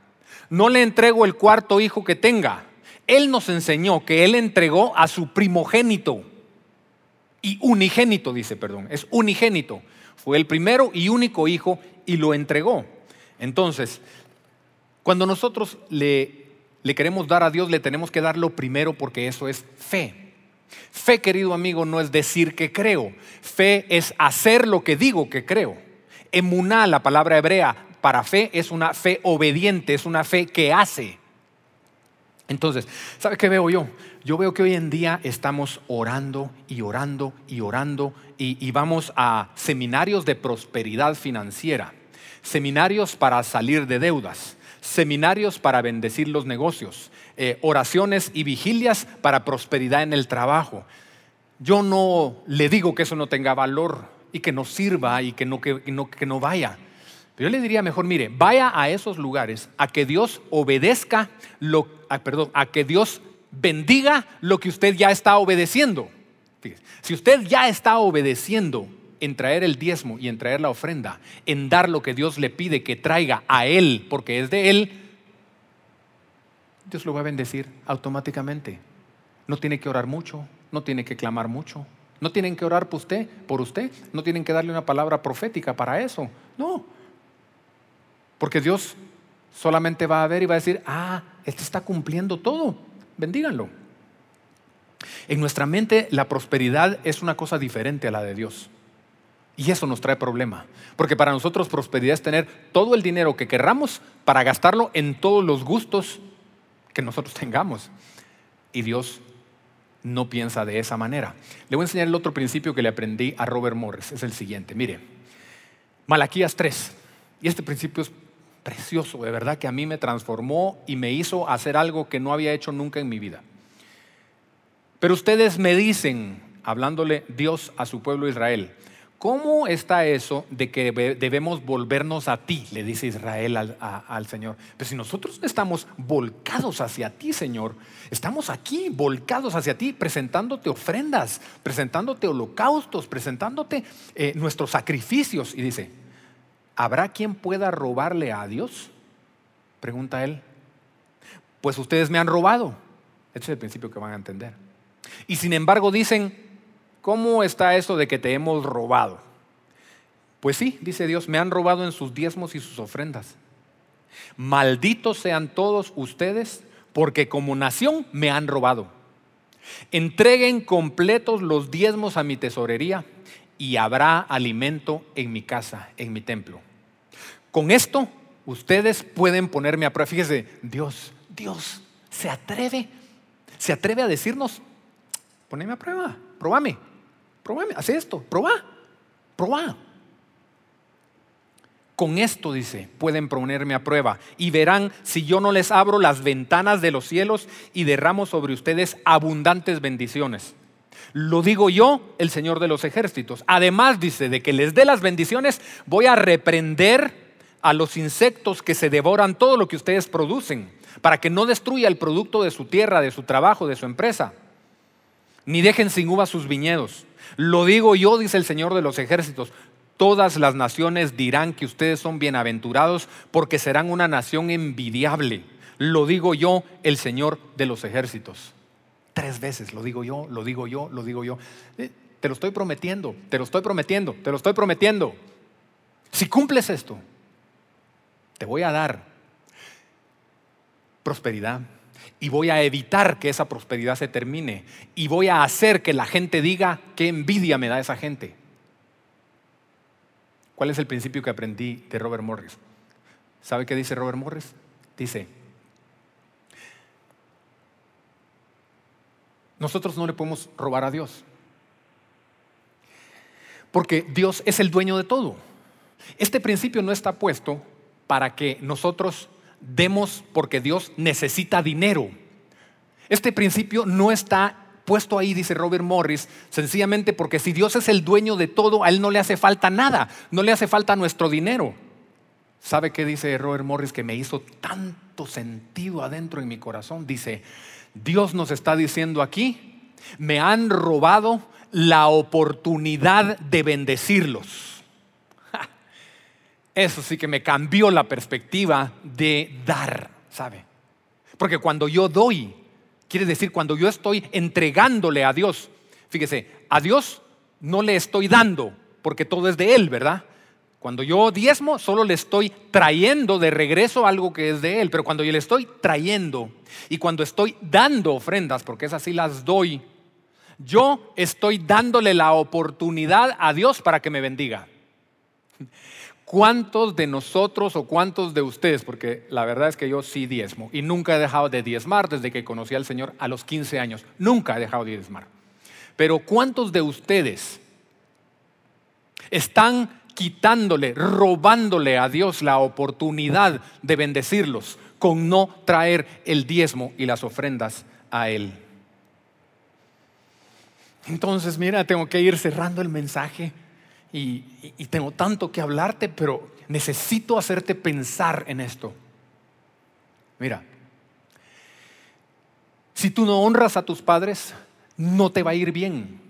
no le entrego el cuarto hijo que tenga. Él nos enseñó que Él entregó a su primogénito y unigénito, dice, perdón, es unigénito. Fue el primero y único hijo y lo entregó. Entonces, cuando nosotros le, le queremos dar a Dios, le tenemos que dar lo primero porque eso es fe. Fe, querido amigo, no es decir que creo. Fe es hacer lo que digo que creo. Emuná, la palabra hebrea para fe, es una fe obediente, es una fe que hace. Entonces, ¿sabe qué veo yo? Yo veo que hoy en día estamos orando y orando y orando y, vamos a seminarios de prosperidad financiera, seminarios para salir de deudas, seminarios para bendecir los negocios, eh, oraciones y vigilias para prosperidad en el trabajo. Yo no le digo que eso no tenga valor y que no sirva y que no, que, no, que no vaya. Yo le diría mejor, mire, vaya a esos lugares a que Dios obedezca lo, perdón, a que Dios bendiga lo que usted ya está obedeciendo. si usted ya está obedeciendo en traer el diezmo y en traer la ofrenda, en dar lo que Dios le pide que traiga a Él, porque es de Él, Dios lo va a bendecir automáticamente. No tiene que orar mucho, no tiene que clamar mucho, no tienen que orar por usted, por usted, no tienen que darle una palabra profética para eso. No, porque Dios solamente va a ver y va a decir, ah, este está cumpliendo todo, bendíganlo. En nuestra mente la prosperidad es una cosa diferente a la de Dios. Y eso nos trae problema. Porque para nosotros prosperidad es tener todo el dinero que querramos para gastarlo en todos los gustos que nosotros tengamos. Y Dios no piensa de esa manera. Le voy a enseñar el otro principio que le aprendí a Robert Morris. Es el siguiente. Mire, Malaquías 3. Y este principio es precioso, de verdad que a mí me transformó y me hizo hacer algo que no había hecho nunca en mi vida. Pero ustedes me dicen, hablándole Dios a su pueblo Israel, ¿cómo está eso de que debemos volvernos a ti? Le dice Israel al, Señor. Pero si nosotros estamos volcados hacia ti, Señor, estamos aquí volcados hacia ti, presentándote ofrendas, presentándote holocaustos, presentándote eh, nuestros sacrificios. Y dice, ¿habrá quien pueda robarle a Dios? Pregunta él. Pues ustedes me han robado. Este es el principio que van a entender. Y sin embargo dicen, ¿cómo está eso de que te hemos robado? Pues sí, dice Dios, me han robado en sus diezmos y sus ofrendas. Malditos sean todos ustedes, porque como nación me han robado. Entreguen completos los diezmos a mi tesorería y habrá alimento en mi casa, en mi templo. Con esto, ustedes pueden ponerme a prueba. Fíjese, Dios, Dios se atreve, se atreve a decirnos, poneme a prueba, probame, probame, haz esto, probá, probá. Con esto, dice, pueden ponerme a prueba y verán si yo no les abro las ventanas de los cielos y derramo sobre ustedes abundantes bendiciones. Lo digo yo, el Señor de los ejércitos. Además, dice, de que les dé las bendiciones, voy a reprender a los insectos que se devoran todo lo que ustedes producen, para que no destruya el producto de su tierra, de su trabajo, de su empresa ni dejen sin uva sus viñedos. Lo digo yo, dice el Señor de los ejércitos. Todas las naciones dirán que ustedes son bienaventurados porque serán una nación envidiable. Lo digo yo, el Señor de los ejércitos. Tres veces lo digo yo, lo digo yo, lo digo yo. Eh, te lo estoy prometiendo, te lo estoy prometiendo, te lo estoy prometiendo. Si cumples esto, te voy a dar prosperidad, y voy a evitar que esa prosperidad se termine y voy a hacer que la gente diga qué envidia me da esa gente. ¿Cuál es el principio que aprendí de Robert Morris? ¿Sabe qué dice Robert Morris? Dice, nosotros no le podemos robar a Dios, porque Dios es el dueño de todo. Este principio no está puesto para que nosotros demos porque Dios necesita dinero. Este principio no está puesto ahí, dice Robert Morris, sencillamente porque si Dios es el dueño de todo, a Él no le hace falta nada, no le hace falta nuestro dinero. ¿Sabe qué dice Robert Morris que me hizo tanto sentido adentro en mi corazón? Dice, Dios nos está diciendo aquí, me han robado la oportunidad de bendecirlos. Eso sí que me cambió la perspectiva de dar, ¿sabe? Porque cuando yo doy, quiere decir cuando yo estoy entregándole a Dios, fíjese, a Dios no le estoy dando, porque todo es de Él, ¿verdad? Cuando yo diezmo, solo le estoy trayendo de regreso algo que es de Él, pero cuando yo le estoy trayendo y cuando estoy dando ofrendas, porque es así las doy, yo estoy dándole la oportunidad a Dios para que me bendiga. ¿Cuántos de nosotros o cuántos de ustedes, porque la verdad es que yo sí diezmo y nunca he dejado de diezmar desde que conocí al Señor a los 15 años, nunca he dejado de diezmar, pero cuántos de ustedes están quitándole, robándole a Dios la oportunidad de bendecirlos con no traer el diezmo y las ofrendas a Él? Entonces, mira, tengo que ir cerrando el mensaje y, tengo tanto que hablarte, pero necesito hacerte pensar en esto. Mira, si tú no honras a tus padres, no te va a ir bien.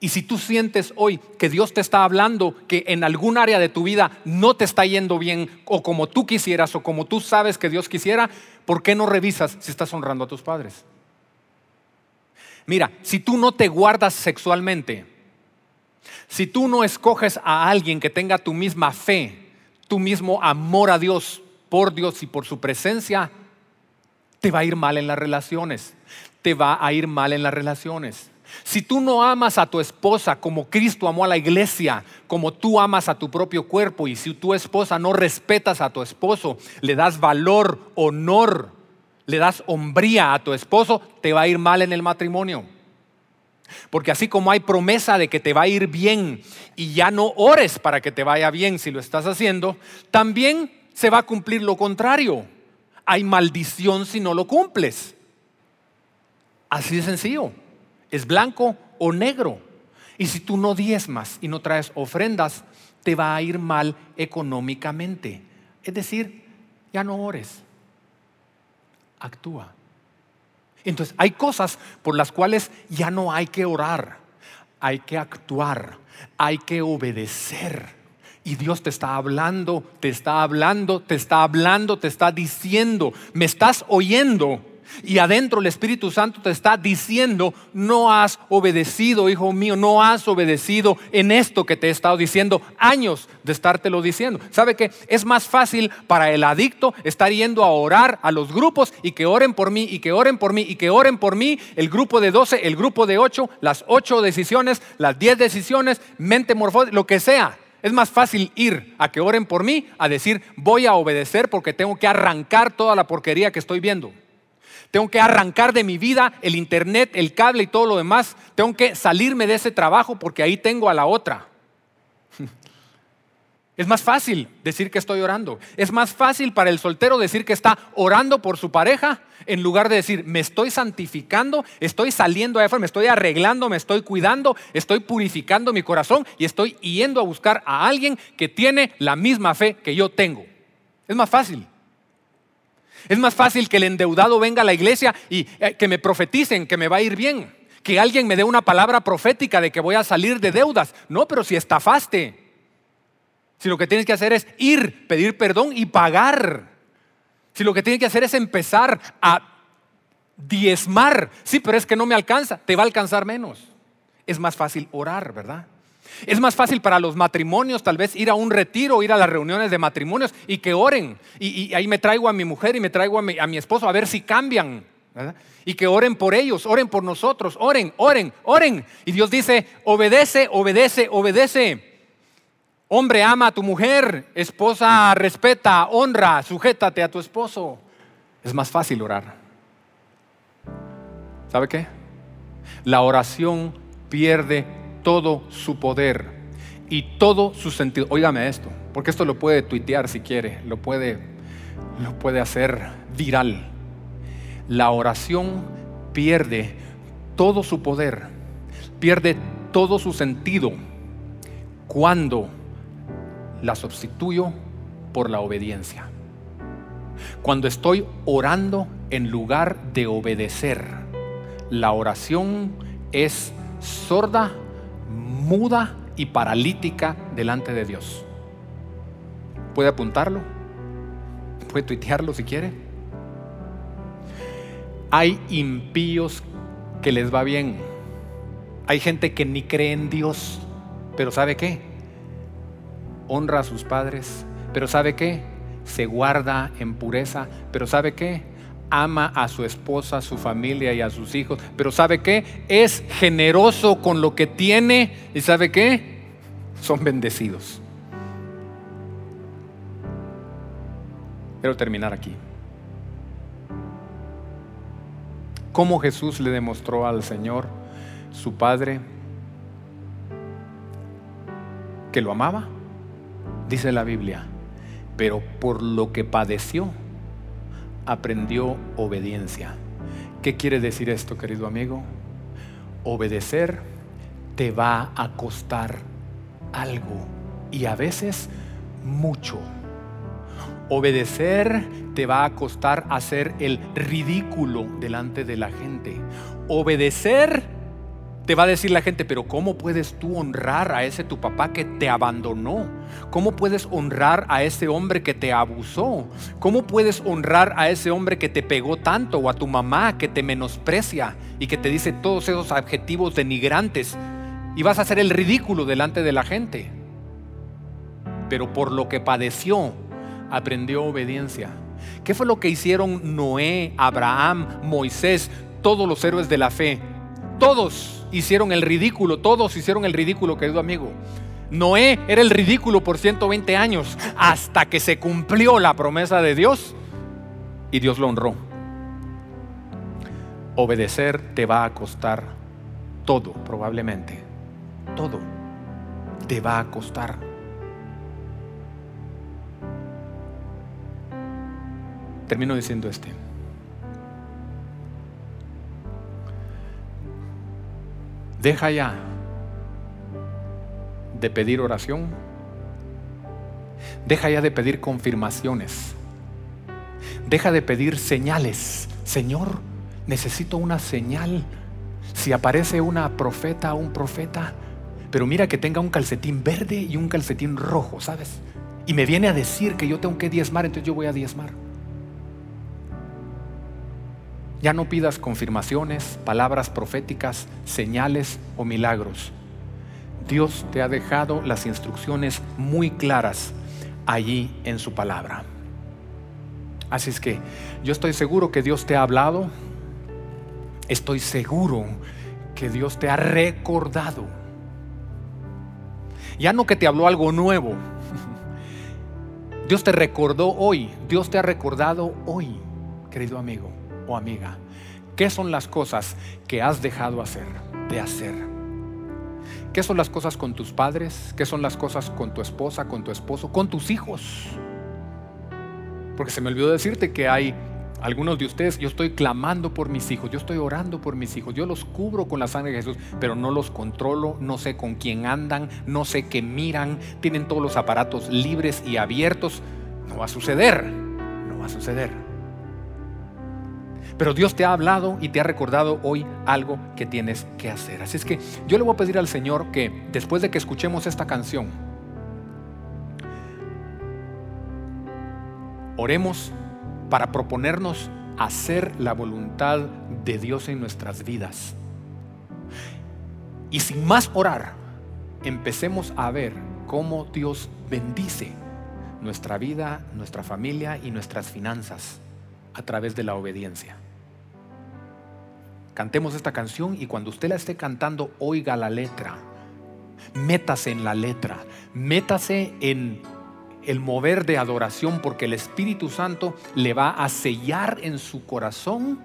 Y si tú sientes hoy que Dios te está hablando, que en algún área de tu vida no te está yendo bien, o como tú quisieras, o como tú sabes que Dios quisiera, ¿por qué no revisas si estás honrando a tus padres? Mira, si tú no te guardas sexualmente, si tú no escoges a alguien que tenga tu misma fe, tu mismo amor a Dios, por Dios y por su presencia, te va a ir mal en las relaciones. Te va a ir mal en las relaciones. Si tú no amas a tu esposa como Cristo amó a la iglesia, como tú amas a tu propio cuerpo, y si tu esposa no respetas a tu esposo, le das valor, honor, le das hombría a tu esposo, te va a ir mal en el matrimonio. Porque así como hay promesa de que te va a ir bien y ya no ores para que te vaya bien si lo estás haciendo, también se va a cumplir lo contrario. Hay maldición si no lo cumples. Así de sencillo. Es blanco o negro. Y si tú no diezmas y no traes ofrendas, te va a ir mal económicamente. Es decir, ya no ores. Actúa. Entonces, hay cosas por las cuales ya no hay que orar, hay que actuar, hay que obedecer. Y Dios te está hablando, te está hablando, te está hablando, te está diciendo, me estás oyendo. Y adentro el Espíritu Santo te está diciendo, no has obedecido, hijo mío, no has obedecido en esto que te he estado diciendo años de estártelo diciendo. ¿Sabe que es más fácil para el adicto estar yendo a orar a los grupos y que oren por mí y que oren por mí y que oren por mí? El grupo de 12, el grupo de 8, las 8 decisiones, las 10 decisiones, mente morfótica, lo que sea. Es más fácil ir a que oren por mí a decir voy a obedecer porque tengo que arrancar toda la porquería que estoy viendo. Tengo que arrancar de mi vida el internet, el cable y todo lo demás. Tengo que salirme de ese trabajo porque ahí tengo a la otra. Es más fácil decir que estoy orando. Es más fácil para el soltero decir que está orando por su pareja en lugar de decir, me estoy santificando, estoy saliendo de afuera, me estoy arreglando, me estoy cuidando, estoy purificando mi corazón y estoy yendo a buscar a alguien que tiene la misma fe que yo tengo. Es más fácil. Es más fácil que el endeudado venga a la iglesia y eh, que me profeticen que me va a ir bien. Que alguien me dé una palabra profética de que voy a salir de deudas. No, pero si estafaste. Si lo que tienes que hacer es ir, pedir perdón y pagar. Si lo que tienes que hacer es empezar a diezmar. Sí, pero es que no me alcanza. Te va a alcanzar menos. Es más fácil orar, ¿verdad? Es más fácil para los matrimonios tal vez ir a un retiro, ir a las reuniones de matrimonios y que oren. Y, ahí me traigo a mi mujer y me traigo a mi, esposo a ver si cambian. Y que oren por ellos, oren por nosotros, oren, oren, oren. Y Dios dice, obedece, obedece, obedece. Hombre, ama a tu mujer, esposa, respeta, honra, sujétate a tu esposo. Es más fácil orar. ¿Sabe qué? La oración pierde todo su poder y todo su sentido. Óigame esto, porque esto lo puede tuitear si quiere, lo puede, lo puede hacer viral. La oración pierde todo su poder, pierde todo su sentido cuando la sustituyo por la obediencia. Cuando estoy orando en lugar de obedecer, la oración es sorda muda y paralítica delante de Dios. ¿Puede apuntarlo? ¿Puede tuitearlo si quiere? Hay impíos que les va bien. Hay gente que ni cree en Dios, pero ¿sabe qué? Honra a sus padres, pero ¿sabe qué? Se guarda en pureza, pero ¿sabe qué? Ama a su esposa, a su familia y a sus hijos, pero ¿sabe qué? Es generoso con lo que tiene y ¿sabe qué? Son bendecidos. Quiero terminar aquí. ¿Cómo Jesús le demostró al Señor, su Padre, que lo amaba? Dice la Biblia, pero por lo que padeció aprendió obediencia. ¿Qué quiere decir esto, querido amigo? Obedecer te va a costar algo y a veces mucho. Obedecer te va a costar hacer el ridículo delante de la gente. Obedecer te va a decir la gente, pero ¿cómo puedes tú honrar a ese tu papá que te abandonó? ¿Cómo puedes honrar a ese hombre que te abusó? ¿Cómo puedes honrar a ese hombre que te pegó tanto o a tu mamá que te menosprecia y que te dice todos esos adjetivos denigrantes? Y vas a hacer el ridículo delante de la gente. Pero por lo que padeció, aprendió obediencia. ¿Qué fue lo que hicieron Noé, Abraham, Moisés, todos los héroes de la fe? Todos hicieron el ridículo, todos hicieron el ridículo, querido amigo. Noé era el ridículo por 120 años hasta que se cumplió la promesa de Dios y Dios lo honró. Obedecer te va a costar todo, probablemente. Todo te va a costar. Termino diciendo este. Deja ya de pedir oración. Deja ya de pedir confirmaciones. Deja de pedir señales. Señor, necesito una señal. Si aparece una profeta o un profeta, pero mira que tenga un calcetín verde y un calcetín rojo, ¿sabes? Y me viene a decir que yo tengo que diezmar, entonces yo voy a diezmar. Ya no pidas confirmaciones, palabras proféticas, señales o milagros. Dios te ha dejado las instrucciones muy claras allí en su palabra. Así es que yo estoy seguro que Dios te ha hablado, estoy seguro que Dios te ha recordado. Ya no que te habló algo nuevo, Dios te recordó hoy, Dios te ha recordado hoy, querido amigo o amiga. ¿Qué son las cosas que has dejado hacer, de hacer? ¿Qué son las cosas con tus padres? ¿Qué son las cosas con tu esposa, con tu esposo, con tus hijos? Porque se me olvidó decirte que hay algunos de ustedes, yo estoy clamando por mis hijos, yo estoy orando por mis hijos, yo los cubro con la sangre de Jesús, pero no los controlo, no sé con quién andan, no sé qué miran, tienen todos los aparatos libres y abiertos. No va a suceder, no va a suceder. Pero Dios te ha hablado y te ha recordado hoy algo que tienes que hacer. Así es que yo le voy a pedir al Señor que después de que escuchemos esta canción, oremos para proponernos hacer la voluntad de Dios en nuestras vidas. Y sin más orar, empecemos a ver cómo Dios bendice nuestra vida, nuestra familia y nuestras finanzas a través de la obediencia. Cantemos esta canción y cuando usted la esté cantando, oiga la letra. Métase en la letra. Métase en el mover de adoración porque el Espíritu Santo le va a sellar en su corazón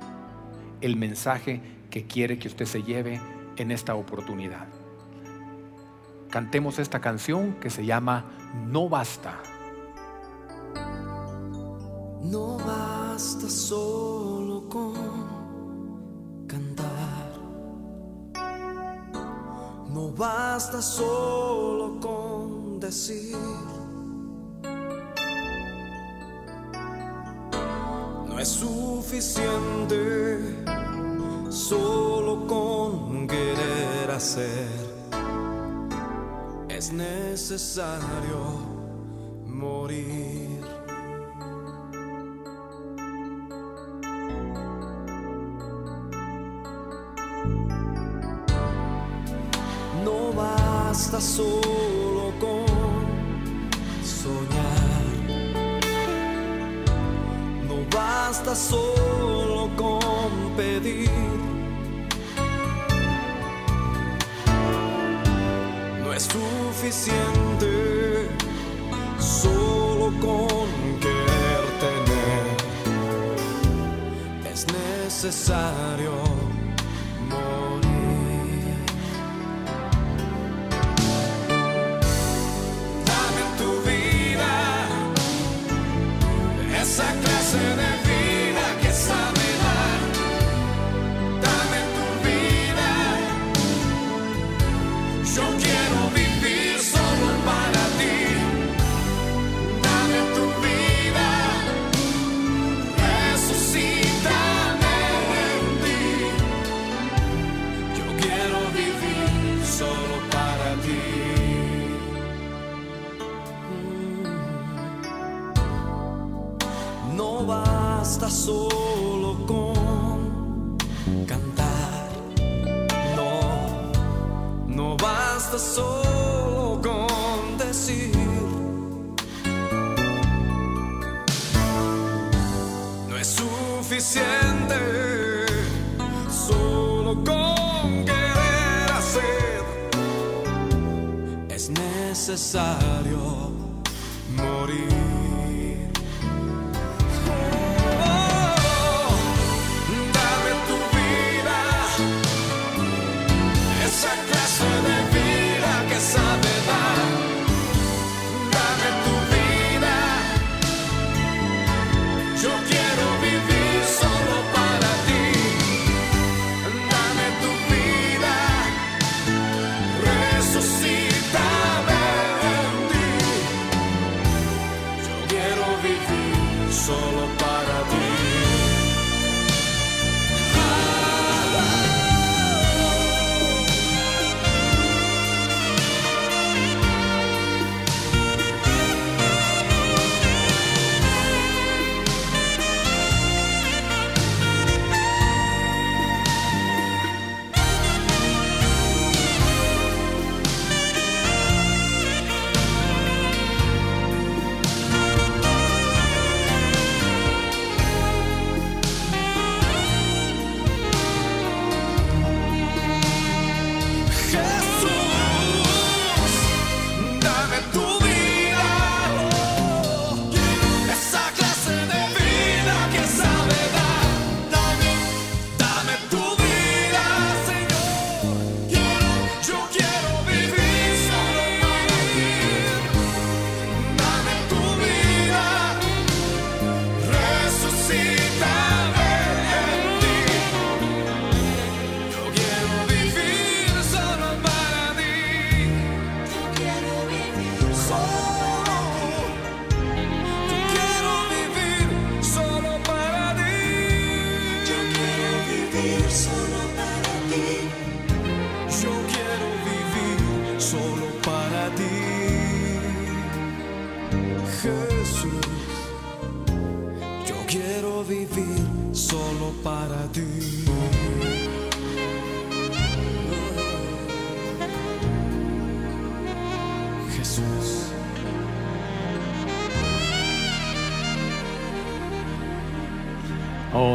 el mensaje que quiere que usted se lleve en esta oportunidad. Cantemos esta canción que se llama No basta. No basta solo con No basta solo con decir. No es suficiente solo con querer hacer. Es necesario basta solo con soñar. No basta solo con pedir. No es suficiente solo con querer tener. Es necesario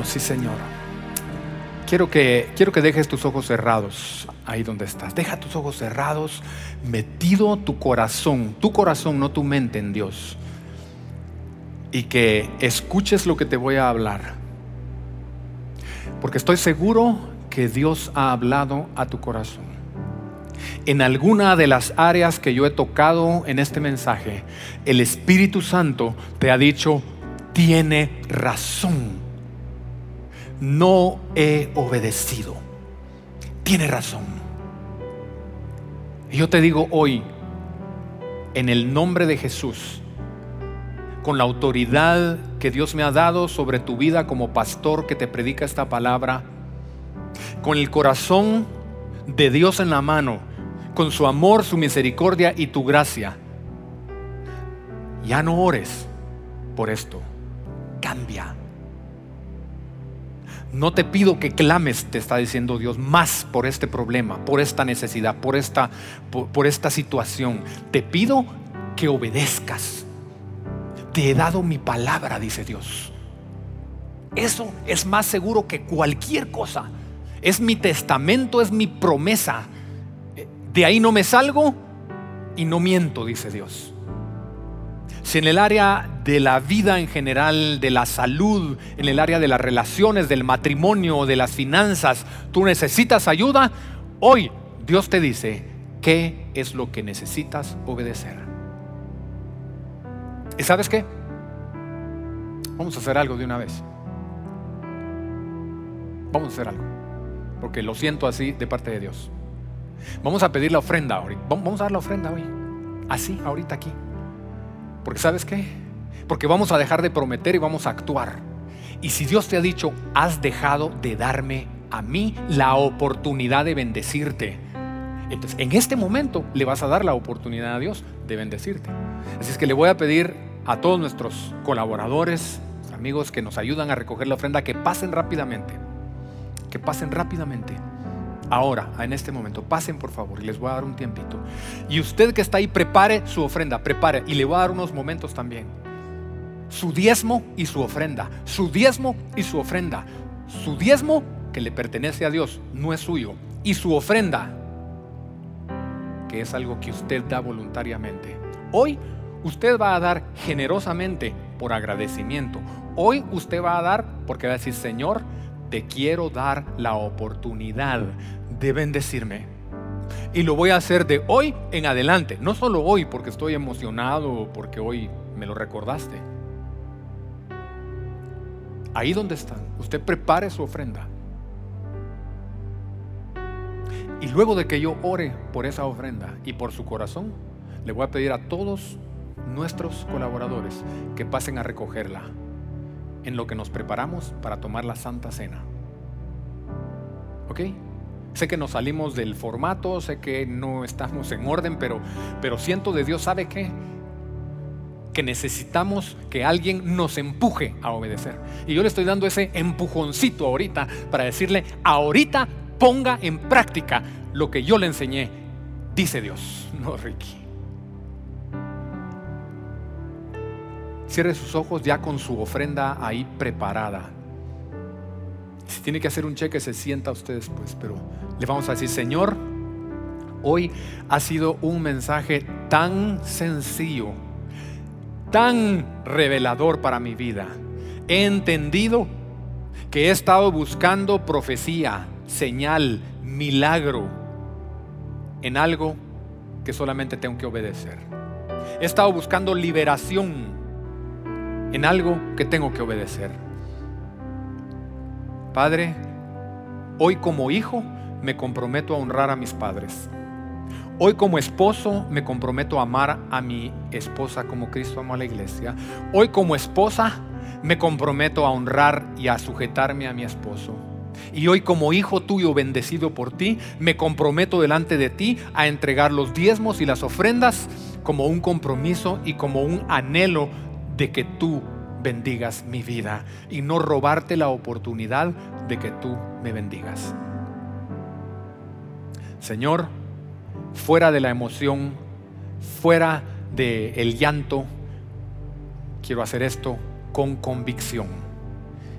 sí, Señor. Quiero que, quiero que dejes tus ojos cerrados ahí donde estás. Deja tus ojos cerrados, metido tu corazón, tu corazón, no tu mente en Dios. Y que escuches lo que te voy a hablar. Porque estoy seguro que Dios ha hablado a tu corazón. En alguna de las áreas que yo he tocado en este mensaje, el Espíritu Santo te ha dicho, tiene razón no he obedecido. Tiene razón. Yo te digo hoy, en el nombre de Jesús, con la autoridad que Dios me ha dado sobre tu vida como pastor que te predica esta palabra, con el corazón de Dios en la mano, con su amor, su misericordia y tu gracia, ya no ores por esto, cambia no te pido que clames, te está diciendo Dios, más por este problema, por esta necesidad, por esta, por, esta situación. Te pido que obedezcas. Te he dado mi palabra, dice Dios. Eso es más seguro que cualquier cosa. Es mi testamento, es mi promesa. De ahí no me salgo y no miento, dice Dios. Si en el área de la vida en general, de la salud, en el área de las relaciones, del matrimonio, de las finanzas, tú necesitas ayuda, hoy Dios te dice qué es lo que necesitas obedecer. ¿Y sabes qué? Vamos a hacer algo de una vez. Vamos a hacer algo. Porque lo siento así de parte de Dios. Vamos a pedir la ofrenda ahorita. Vamos a dar la ofrenda hoy. Así, ahorita aquí. Porque sabes qué? Porque vamos a dejar de prometer y vamos a actuar. Y si Dios te ha dicho, has dejado de darme a mí la oportunidad de bendecirte. Entonces, en este momento le vas a dar la oportunidad a Dios de bendecirte. Así es que le voy a pedir a todos nuestros colaboradores, amigos que nos ayudan a recoger la ofrenda, que pasen rápidamente. Que pasen rápidamente ahora, en este momento. Pasen por favor, les voy a dar un tiempito. Y usted que está ahí, prepare su ofrenda, prepare. Y le voy a dar unos momentos también. Su diezmo y su ofrenda. Su diezmo y su ofrenda. Su diezmo que le pertenece a Dios, no es suyo. Y su ofrenda, que es algo que usted da voluntariamente. Hoy usted va a dar generosamente por agradecimiento. Hoy usted va a dar porque va a decir, Señor, te quiero dar la oportunidad de bendecirme. Y lo voy a hacer de hoy en adelante. No solo hoy porque estoy emocionado o porque hoy me lo recordaste. Ahí donde están, usted prepare su ofrenda. Y luego de que yo ore por esa ofrenda y por su corazón, le voy a pedir a todos nuestros colaboradores que pasen a recogerla en lo que nos preparamos para tomar la Santa Cena. ¿Ok? Sé que nos salimos del formato, sé que no estamos en orden, pero, pero siento de Dios, ¿sabe qué? Que necesitamos que alguien nos empuje a obedecer. Y yo le estoy dando ese empujoncito ahorita para decirle, ahorita ponga en práctica lo que yo le enseñé, dice Dios, no Ricky. Cierre sus ojos ya con su ofrenda ahí preparada. Si tiene que hacer un cheque, se sienta usted después, pero le vamos a decir, Señor, hoy ha sido un mensaje tan sencillo, tan revelador para mi vida. He entendido que he estado buscando profecía, señal, milagro en algo que solamente tengo que obedecer. He estado buscando liberación en algo que tengo que obedecer. Padre, hoy como hijo me comprometo a honrar a mis padres. Hoy como esposo me comprometo a amar a mi esposa como Cristo amó a la iglesia. Hoy como esposa me comprometo a honrar y a sujetarme a mi esposo. Y hoy como hijo tuyo bendecido por ti, me comprometo delante de ti a entregar los diezmos y las ofrendas como un compromiso y como un anhelo de que tú bendigas mi vida y no robarte la oportunidad de que tú me bendigas. Señor, fuera de la emoción, fuera del el llanto, quiero hacer esto con convicción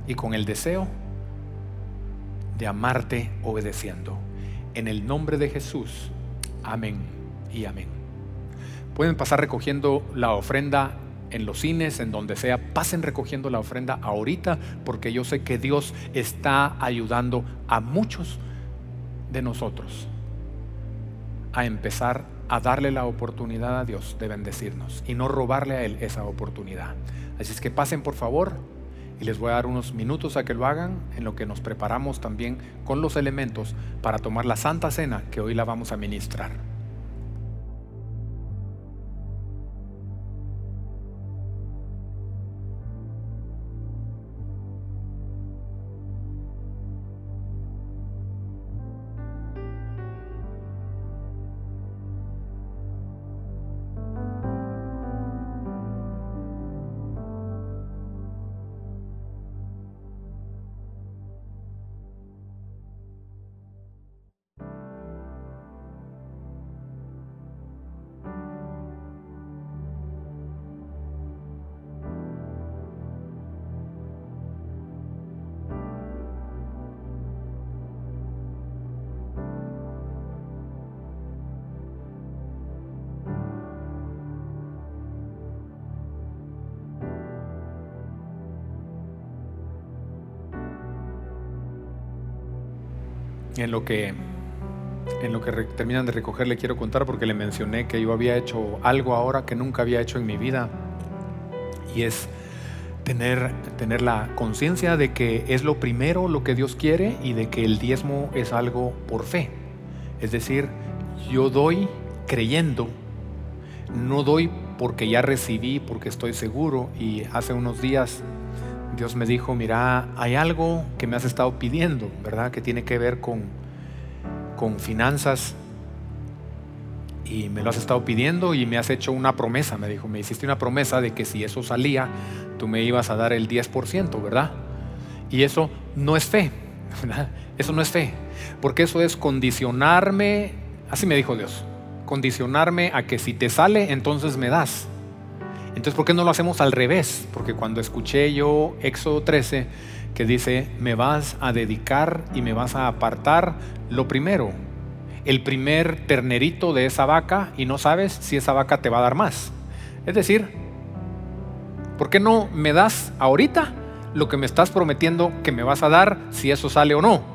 y con el deseo de amarte obedeciendo. En el nombre de Jesús. Amén y amén. Pueden pasar recogiendo la ofrenda en los cines, en donde sea, pasen recogiendo la ofrenda ahorita, porque yo sé que Dios está ayudando a muchos de nosotros a empezar a darle la oportunidad a Dios de bendecirnos y no robarle a Él esa oportunidad. Así es que pasen por favor y les voy a dar unos minutos a que lo hagan en lo que nos preparamos también con los elementos para tomar la Santa Cena que hoy la vamos a ministrar. En lo que en lo que terminan de recoger le quiero contar porque le mencioné que yo había hecho algo ahora que nunca había hecho en mi vida. Y es tener, tener la conciencia de que es lo primero lo que Dios quiere y de que el diezmo es algo por fe. Es decir, yo doy creyendo, no doy porque ya recibí, porque estoy seguro. Y hace unos días Dios me dijo, mira, hay algo que me has estado pidiendo, ¿verdad? Que tiene que ver con, con finanzas y me lo has estado pidiendo y me has hecho una promesa, me dijo, me hiciste una promesa de que si eso salía, tú me ibas a dar el 10%, ¿verdad? Y eso no es fe, ¿verdad? Eso no es fe, porque eso es condicionarme, así me dijo Dios, condicionarme a que si te sale, entonces me das. Entonces, ¿por qué no lo hacemos al revés? Porque cuando escuché yo Éxodo 13, que dice, me vas a dedicar y me vas a apartar lo primero, el primer ternerito de esa vaca y no sabes si esa vaca te va a dar más. Es decir, ¿por qué no me das ahorita lo que me estás prometiendo que me vas a dar si eso sale o no?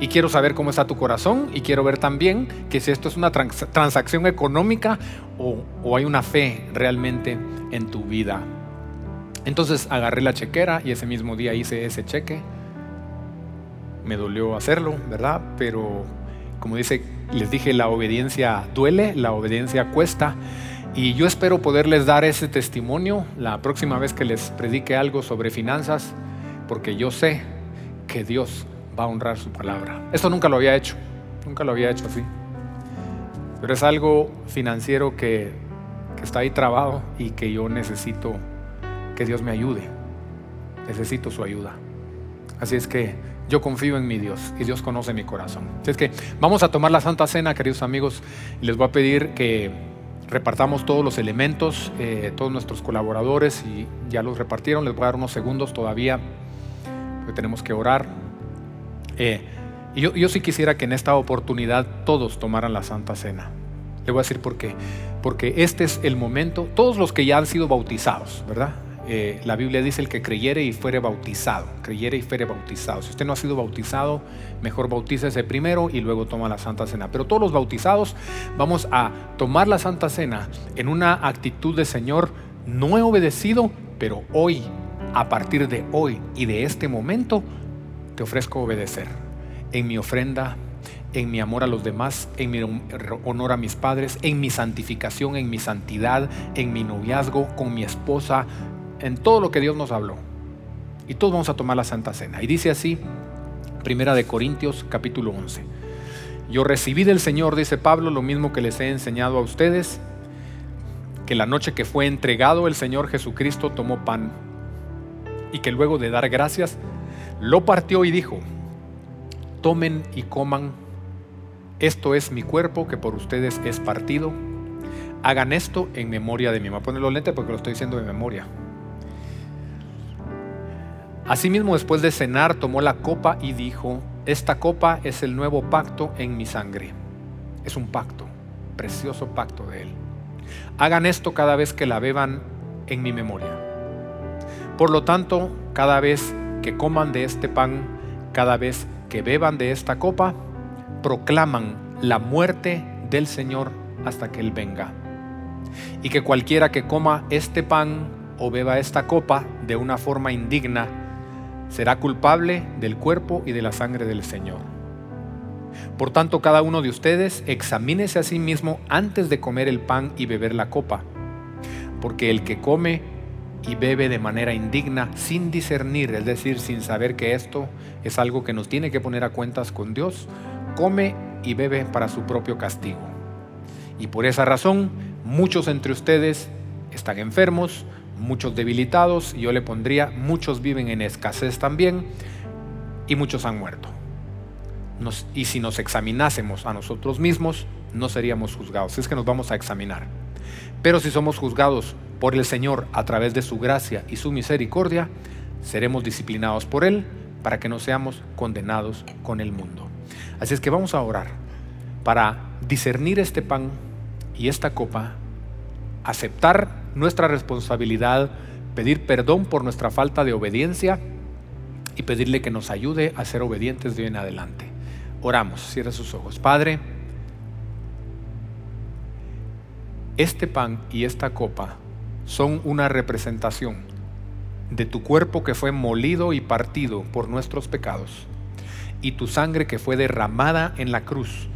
Y quiero saber cómo está tu corazón y quiero ver también que si esto es una transacción económica o, o hay una fe realmente en tu vida. Entonces agarré la chequera y ese mismo día hice ese cheque. Me dolió hacerlo, ¿verdad? Pero como dice, les dije, la obediencia duele, la obediencia cuesta. Y yo espero poderles dar ese testimonio la próxima vez que les predique algo sobre finanzas, porque yo sé que Dios a honrar su palabra. Esto nunca lo había hecho, nunca lo había hecho así. Pero es algo financiero que, está ahí trabado y que yo necesito que Dios me ayude. Necesito su ayuda. Así es que yo confío en mi Dios y Dios conoce mi corazón. Así es que vamos a tomar la Santa Cena, queridos amigos, les voy a pedir que repartamos todos los elementos, eh, todos nuestros colaboradores, y ya los repartieron. Les voy a dar unos segundos todavía, porque tenemos que orar. Eh, yo sí quisiera que en esta oportunidad todos tomaran la Santa Cena. Le voy a decir por qué. Porque este es el momento, todos los que ya han sido bautizados, ¿verdad? Eh, la Biblia dice el que creyere y fuere bautizado, creyere y fuere bautizado. Si usted no ha sido bautizado, mejor bautícese primero y luego toma la Santa Cena. Pero todos los bautizados vamos a tomar la Santa Cena en una actitud de Señor, no he obedecido, pero hoy, a partir de hoy y de este momento, te ofrezco obedecer en mi ofrenda, en mi amor a los demás, en mi honor a mis padres, en mi santificación, en mi santidad, en mi noviazgo con mi esposa, en todo lo que Dios nos habló. Y todos vamos a tomar la Santa Cena. Y dice así, Primera de Corintios capítulo 11. Yo recibí del Señor, dice Pablo, lo mismo que les he enseñado a ustedes. que la noche que fue entregado el Señor Jesucristo tomó pan y que luego de dar gracias, lo partió y dijo, tomen y coman, esto es mi cuerpo que por ustedes es partido, hagan esto en memoria de mí. Me voy a los lentes porque lo estoy diciendo de memoria. Asimismo, después de cenar, tomó la copa y dijo, esta copa es el nuevo pacto en mi sangre. Es un pacto, precioso pacto de Él. Hagan esto cada vez que la beban en mi memoria. Por lo tanto, cada vez que coman de este pan, cada vez que beban de esta copa, proclaman la muerte del Señor hasta que Él venga. Y que cualquiera que coma este pan o beba esta copa de una forma indigna, será culpable del cuerpo y de la sangre del Señor. Por tanto, cada uno de ustedes examínese a sí mismo antes de comer el pan y beber la copa, porque el que come y bebe de manera indigna, sin discernir, es decir, sin saber que esto es algo que nos tiene que poner a cuentas con Dios, come y bebe para su propio castigo. Y por esa razón, muchos entre ustedes están enfermos, muchos debilitados, y yo le pondría, muchos viven en escasez también, y muchos han muerto. y si nos examinásemos a nosotros mismos, no seríamos juzgados. Es que nos vamos a examinar. Pero si somos juzgados por el Señor a través de su gracia y su misericordia, seremos disciplinados por Él para que no seamos condenados con el mundo. Así es que vamos a orar para discernir este pan y esta copa, aceptar nuestra responsabilidad, pedir perdón por nuestra falta de obediencia y pedirle que nos ayude a ser obedientes de hoy en adelante. Oramos, cierra sus ojos. Padre, este pan y esta copa son una representación de tu cuerpo que fue molido y partido por nuestros pecados y tu sangre que fue derramada en la cruz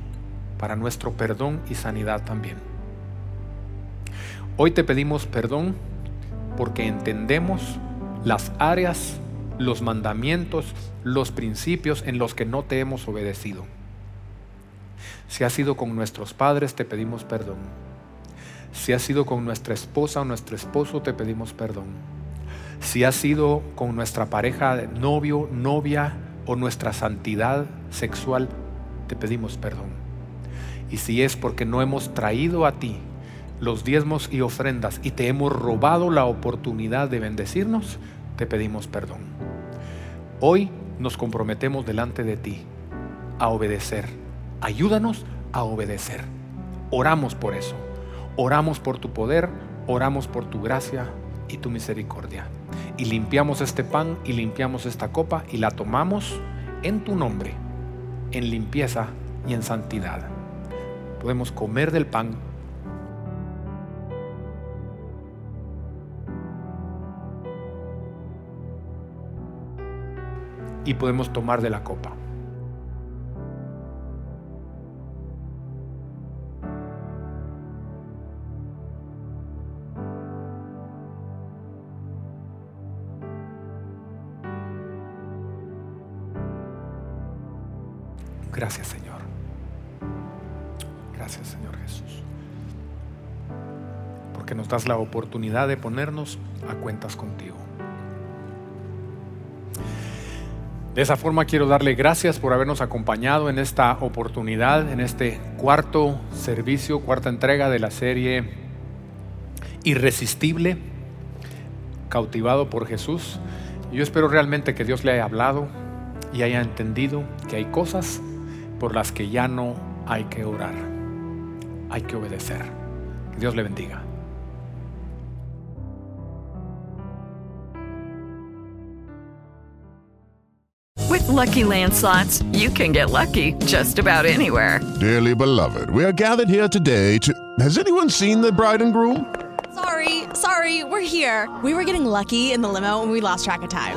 para nuestro perdón y sanidad también. Hoy te pedimos perdón porque entendemos las áreas, los mandamientos, los principios en los que no te hemos obedecido. Si has sido con nuestros padres, te pedimos perdón. Si has sido con nuestra esposa o nuestro esposo, te pedimos perdón. Si has sido con nuestra pareja, novio, novia o nuestra santidad sexual, te pedimos perdón. Y si es porque no hemos traído a ti los diezmos y ofrendas y te hemos robado la oportunidad de bendecirnos, te pedimos perdón. Hoy nos comprometemos delante de ti a obedecer. Ayúdanos a obedecer. Oramos por eso. Oramos por tu poder, oramos por tu gracia y tu misericordia. Y limpiamos este pan y limpiamos esta copa y la tomamos en tu nombre, en limpieza y en santidad. Podemos comer del pan y podemos tomar de la copa. Gracias Señor. Gracias Señor Jesús. Porque nos das la oportunidad de ponernos a cuentas contigo. De esa forma quiero darle gracias por habernos acompañado en esta oportunidad, en este cuarto servicio, cuarta entrega de la serie Irresistible, cautivado por Jesús. Yo espero realmente que Dios le haya hablado y haya entendido que hay cosas por las que ya no hay que orar, hay que obedecer. Que Dios le bendiga. With Lucky Land slots, you can get lucky just about anywhere. Dearly beloved, we are gathered here today to. Has anyone seen the bride and groom? Sorry, sorry, we're here. We were getting lucky in the limo and we lost track of time.